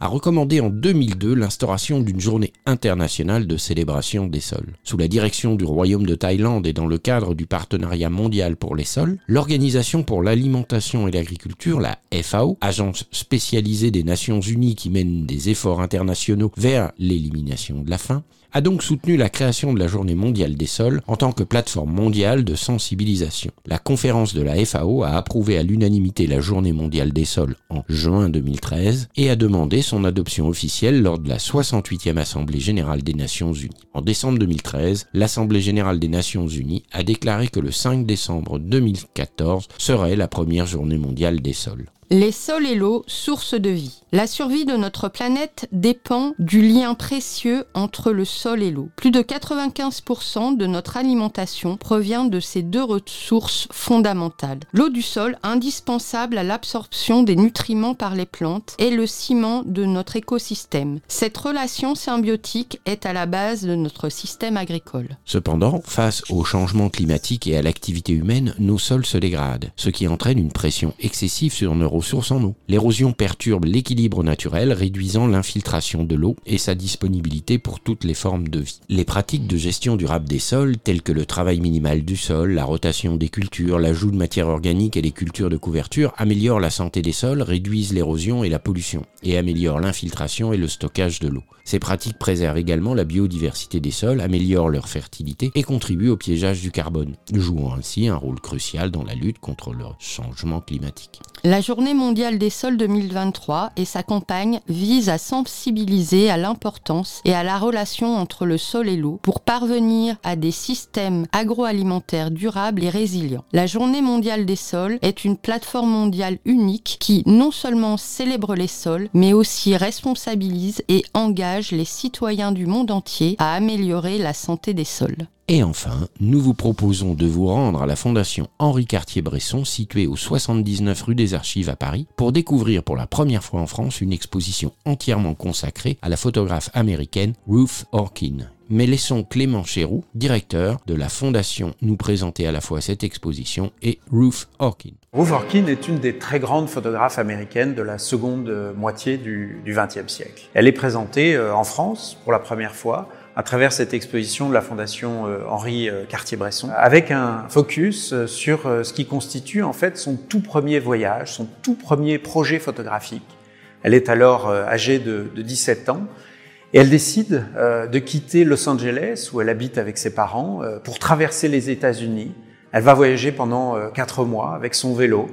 A recommandé en 2002 l'instauration d'une journée internationale de célébration des sols. Sous la direction du Royaume de Thaïlande et dans le cadre du Partenariat mondial pour les sols, l'Organisation pour l'alimentation et l'agriculture, la FAO, agence spécialisée des Nations Unies qui mène des efforts internationaux vers l'élimination de la faim, a donc soutenu la création de la Journée mondiale des sols en tant que plateforme mondiale de sensibilisation. La conférence de la FAO a approuvé à l'unanimité la Journée mondiale des sols en juin 2013 et a demandé son adoption officielle lors de la 68e Assemblée générale des Nations unies. En décembre 2013, l'Assemblée générale des Nations unies a déclaré que le 5 décembre 2014 serait la première Journée mondiale des sols. Les sols et l'eau, source de vie. La survie de notre planète dépend du lien précieux entre le sol et l'eau. Plus de 95% de notre alimentation provient de ces deux ressources fondamentales. L'eau du sol, indispensable à l'absorption des nutriments par les plantes, est le ciment de notre écosystème. Cette relation symbiotique est à la base de notre système agricole. Cependant, face au changement climatique et à l'activité humaine, nos sols se dégradent, ce qui entraîne une pression excessive sur nos ressources en eau. L'érosion perturbe l'équilibre naturel, réduisant l'infiltration de l'eau et sa disponibilité pour toutes les formes de vie. Les pratiques de gestion durable des sols, telles que le travail minimal du sol, la rotation des cultures, l'ajout de matière organique et les cultures de couverture, améliorent la santé des sols, réduisent l'érosion et la pollution, et améliorent l'infiltration et le stockage de l'eau. Ces pratiques préservent également la biodiversité des sols, améliorent leur fertilité et contribuent au piégeage du carbone, jouant ainsi un rôle crucial dans la lutte contre le changement climatique. La Journée mondiale des sols 2023 et sa campagne visent à sensibiliser à l'importance et à la relation entre le sol et l'eau pour parvenir à des systèmes agroalimentaires durables et résilients. La Journée mondiale des sols est une plateforme mondiale unique qui non seulement célèbre les sols, mais aussi responsabilise et engage les citoyens du monde entier à améliorer la santé des sols. Et enfin, nous vous proposons de vous rendre à la Fondation Henri Cartier-Bresson, située au 79 rue des Archives à Paris, pour découvrir pour la première fois en France une exposition entièrement consacrée à la photographe américaine Ruth Orkin. Mais laissons Clément Chéroux, directeur de la Fondation, nous présenter à la fois cette exposition et Ruth Orkin. Ruth Orkin est une des très grandes photographes américaines de la seconde moitié du XXe siècle. Elle est présentée euh, en France pour la première fois à travers cette exposition de la Fondation euh, Henri euh, Cartier-Bresson, avec un focus euh, sur ce qui constitue en fait son tout premier voyage, son tout premier projet photographique. Elle est alors âgée de 17 ans et elle décide de quitter Los Angeles, où elle habite avec ses parents, pour traverser les États-Unis. Elle va voyager pendant quatre mois avec son vélo,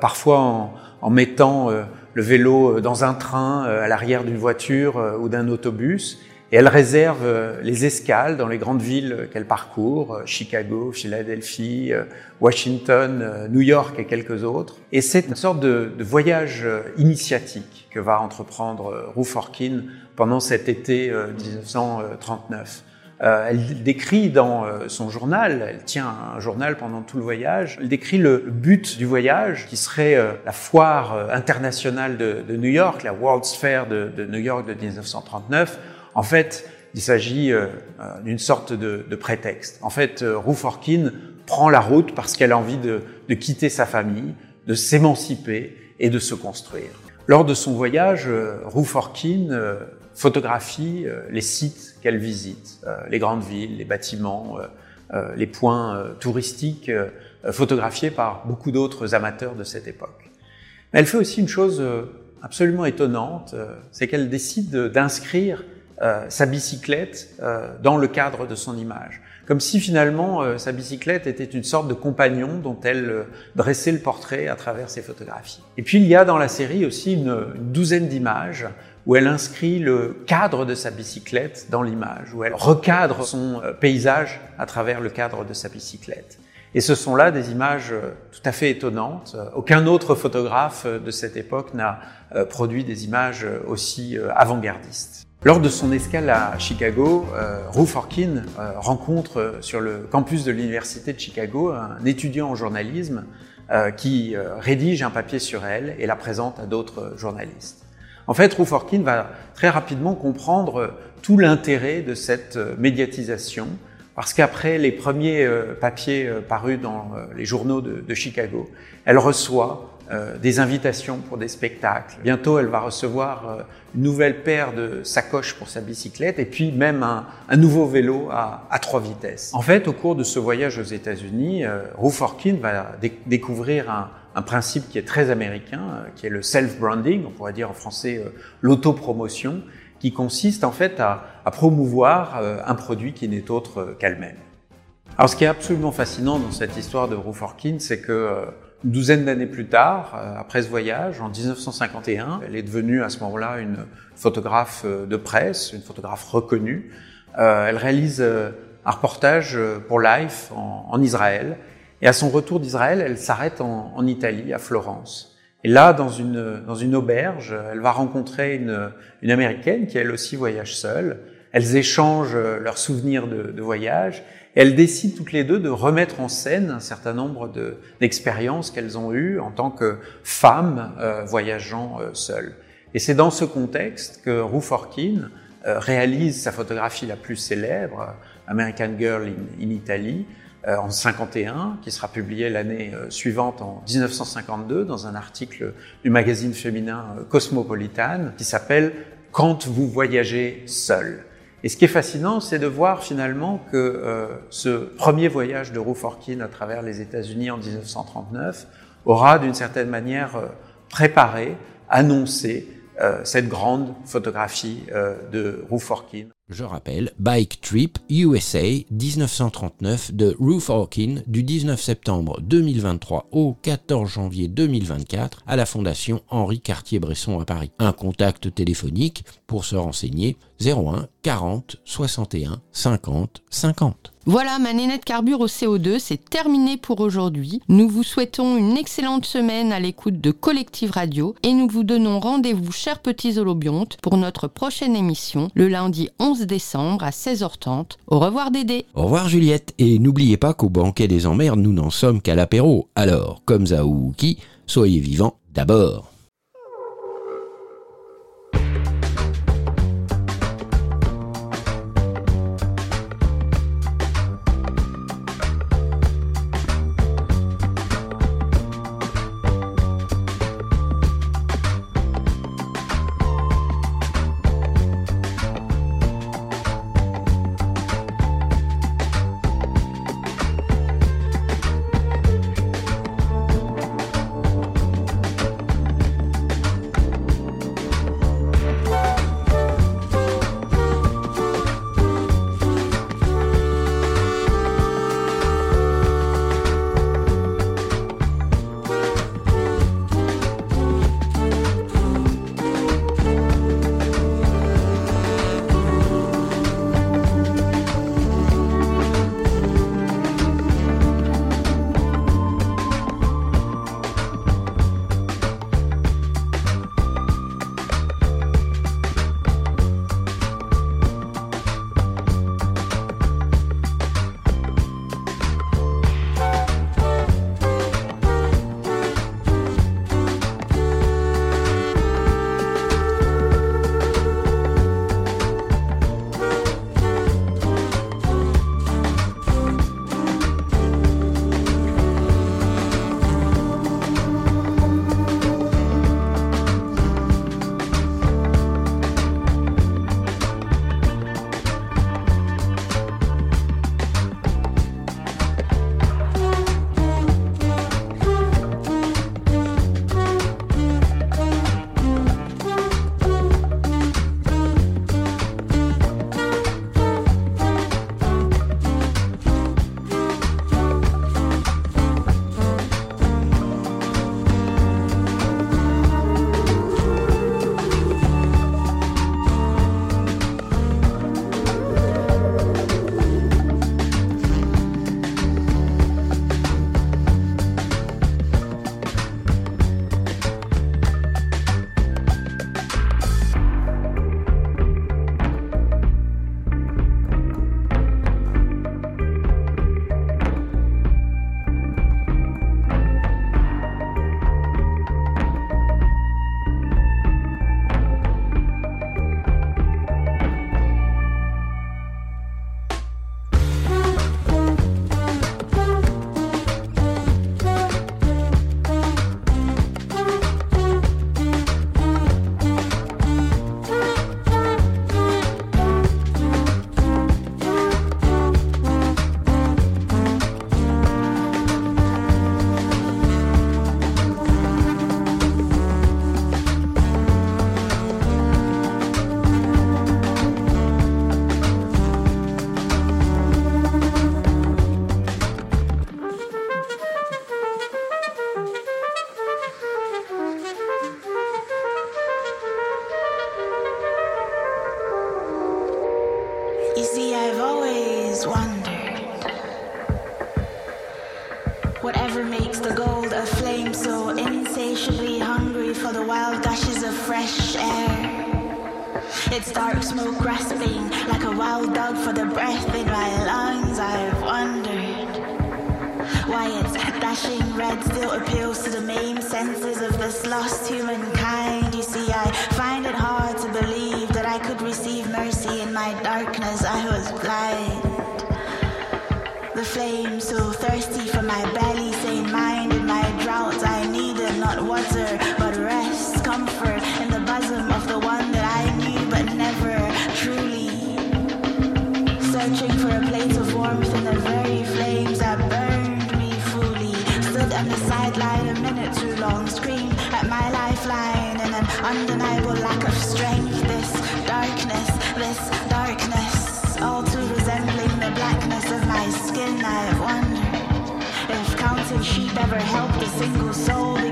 parfois en, mettant le vélo dans un train, à l'arrière d'une voiture ou d'un autobus. Et elle réserve les escales dans les grandes villes qu'elle parcourt, Chicago, Philadelphie, Washington, New York et quelques autres. Et c'est une sorte de, de, voyage initiatique que va entreprendre Ruth Orkin pendant cet été 1939. Elle décrit dans son journal, elle tient un journal pendant tout le voyage, elle décrit le but du voyage qui serait la foire internationale de, New York, la World's Fair de, New York de 1939, en fait, il s'agit euh, d'une sorte de, prétexte. En fait, euh, Ruth Orkin prend la route parce qu'elle a envie de, de, quitter sa famille, de s'émanciper et de se construire. Lors de son voyage, euh, Ruth Orkin euh, photographie euh, les sites qu'elle visite, euh, les grandes villes, les bâtiments, les points touristiques photographiés par beaucoup d'autres amateurs de cette époque. Mais elle fait aussi une chose absolument étonnante, c'est qu'elle décide d'inscrire euh, sa bicyclette euh, dans le cadre de son image. Comme si finalement euh, sa bicyclette était une sorte de compagnon dont elle dressait le portrait à travers ses photographies. Et puis il y a dans la série aussi une, une douzaine d'images où elle inscrit le cadre de sa bicyclette dans l'image, où elle recadre son paysage à travers le cadre de sa bicyclette. Et ce sont là des images tout à fait étonnantes. Aucun autre photographe de cette époque n'a produit des images aussi avant-gardistes. Lors de son escale à Chicago, euh, Ruth Orkin euh, rencontre sur le campus de l'université de Chicago un étudiant en journalisme euh, qui rédige un papier sur elle et la présente à d'autres journalistes. En fait, Ruth Orkin va très rapidement comprendre tout l'intérêt de cette médiatisation parce qu'après les premiers papiers parus dans les journaux de, Chicago, elle reçoit euh, des invitations pour des spectacles. Bientôt, elle va recevoir euh, une nouvelle paire de sacoches pour sa bicyclette et puis même un, nouveau vélo à, trois vitesses. En fait, au cours de ce voyage aux États-Unis, euh, Ruth Orkin va dé découvrir un, un, principe qui est très américain, euh, qui est le self-branding, on pourrait dire en français euh, l'autopromotion, qui consiste en fait à, promouvoir euh, un produit qui n'est autre qu'elle-même. Alors, ce qui est absolument fascinant dans cette histoire de Ruth Orkin, c'est que une douzaine d'années plus tard, après ce voyage, en 1951, elle est devenue à ce moment-là une photographe de presse, une photographe reconnue. Elle réalise un reportage pour Life en Israël. Et à son retour d'Israël, elle s'arrête en, Italie, à Florence. Et là, dans une, dans une auberge, elle va rencontrer une, une Américaine qui, elle aussi, voyage seule. Elles échangent leurs souvenirs de, de voyage et elles décident toutes les deux de remettre en scène un certain nombre d'expériences qu'elles ont eues en tant que femmes euh, voyageant euh, seules. Et c'est dans ce contexte que Ruth Orkin euh, réalise sa photographie la plus célèbre, American Girl in, in Italy, en 51, qui sera publiée l'année suivante en 1952 dans un article du magazine féminin Cosmopolitan qui s'appelle Quand vous voyagez seul. Et ce qui est fascinant, c'est de voir finalement que euh, ce premier voyage de Ruth Orkin à travers les États-Unis en 1939 aura d'une certaine manière euh, préparé, annoncé euh, cette grande photographie de Ruth Orkin. Je rappelle, Bike Trip USA 1939 de Ruth Hawkin du 19 septembre 2023 au 14 janvier 2024 à la Fondation Henri Cartier-Bresson à Paris. Un contact téléphonique pour se renseigner 01 40 61 50 50. Voilà, ma nénette carbure au CO2, c'est terminé pour aujourd'hui. Nous vous souhaitons une excellente semaine à l'écoute de Collective Radio et nous vous donnons rendez-vous, chers petits holobiontes, pour notre prochaine émission, le lundi 11 décembre à 16h30. Au revoir Dédé Au revoir Juliette, et n'oubliez pas qu'au banquet des emmerdes, nous n'en sommes qu'à l'apéro. Alors, comme Zaouki, soyez vivants d'abord. Wild gushes of fresh air. Its dark smoke grasping like a wild dog for the breath in my lungs. I've wondered why its dashing red still appeals to the main senses of this lost humankind. You see, I decline and an undeniable lack of strength. This darkness, this darkness, all too resembling the blackness of my skin. I have wondered if counting sheep ever helped a single soul.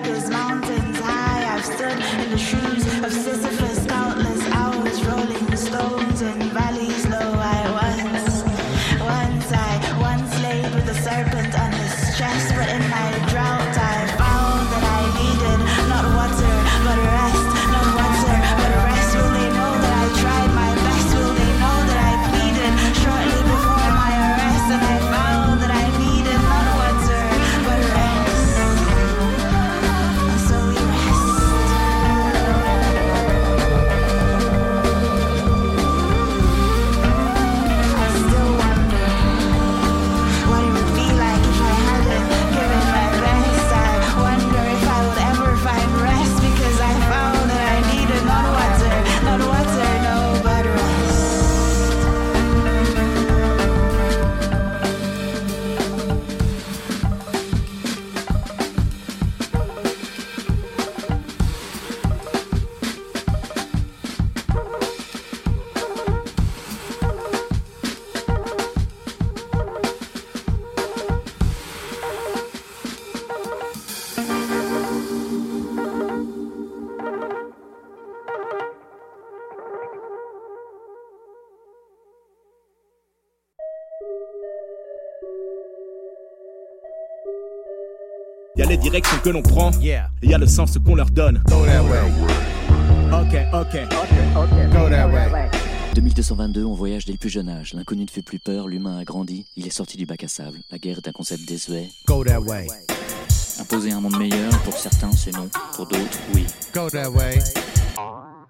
Que l'on prend, et y a le sens qu'on leur donne. Go that way. Ok, ok, Go that way. 2222, on voyage dès le plus jeune âge. L'inconnu ne fait plus peur, l'humain a grandi, il est sorti du bac à sable. La guerre est un concept désuet. Go that way. Imposer un monde meilleur, pour certains c'est non, pour d'autres oui. Go that way.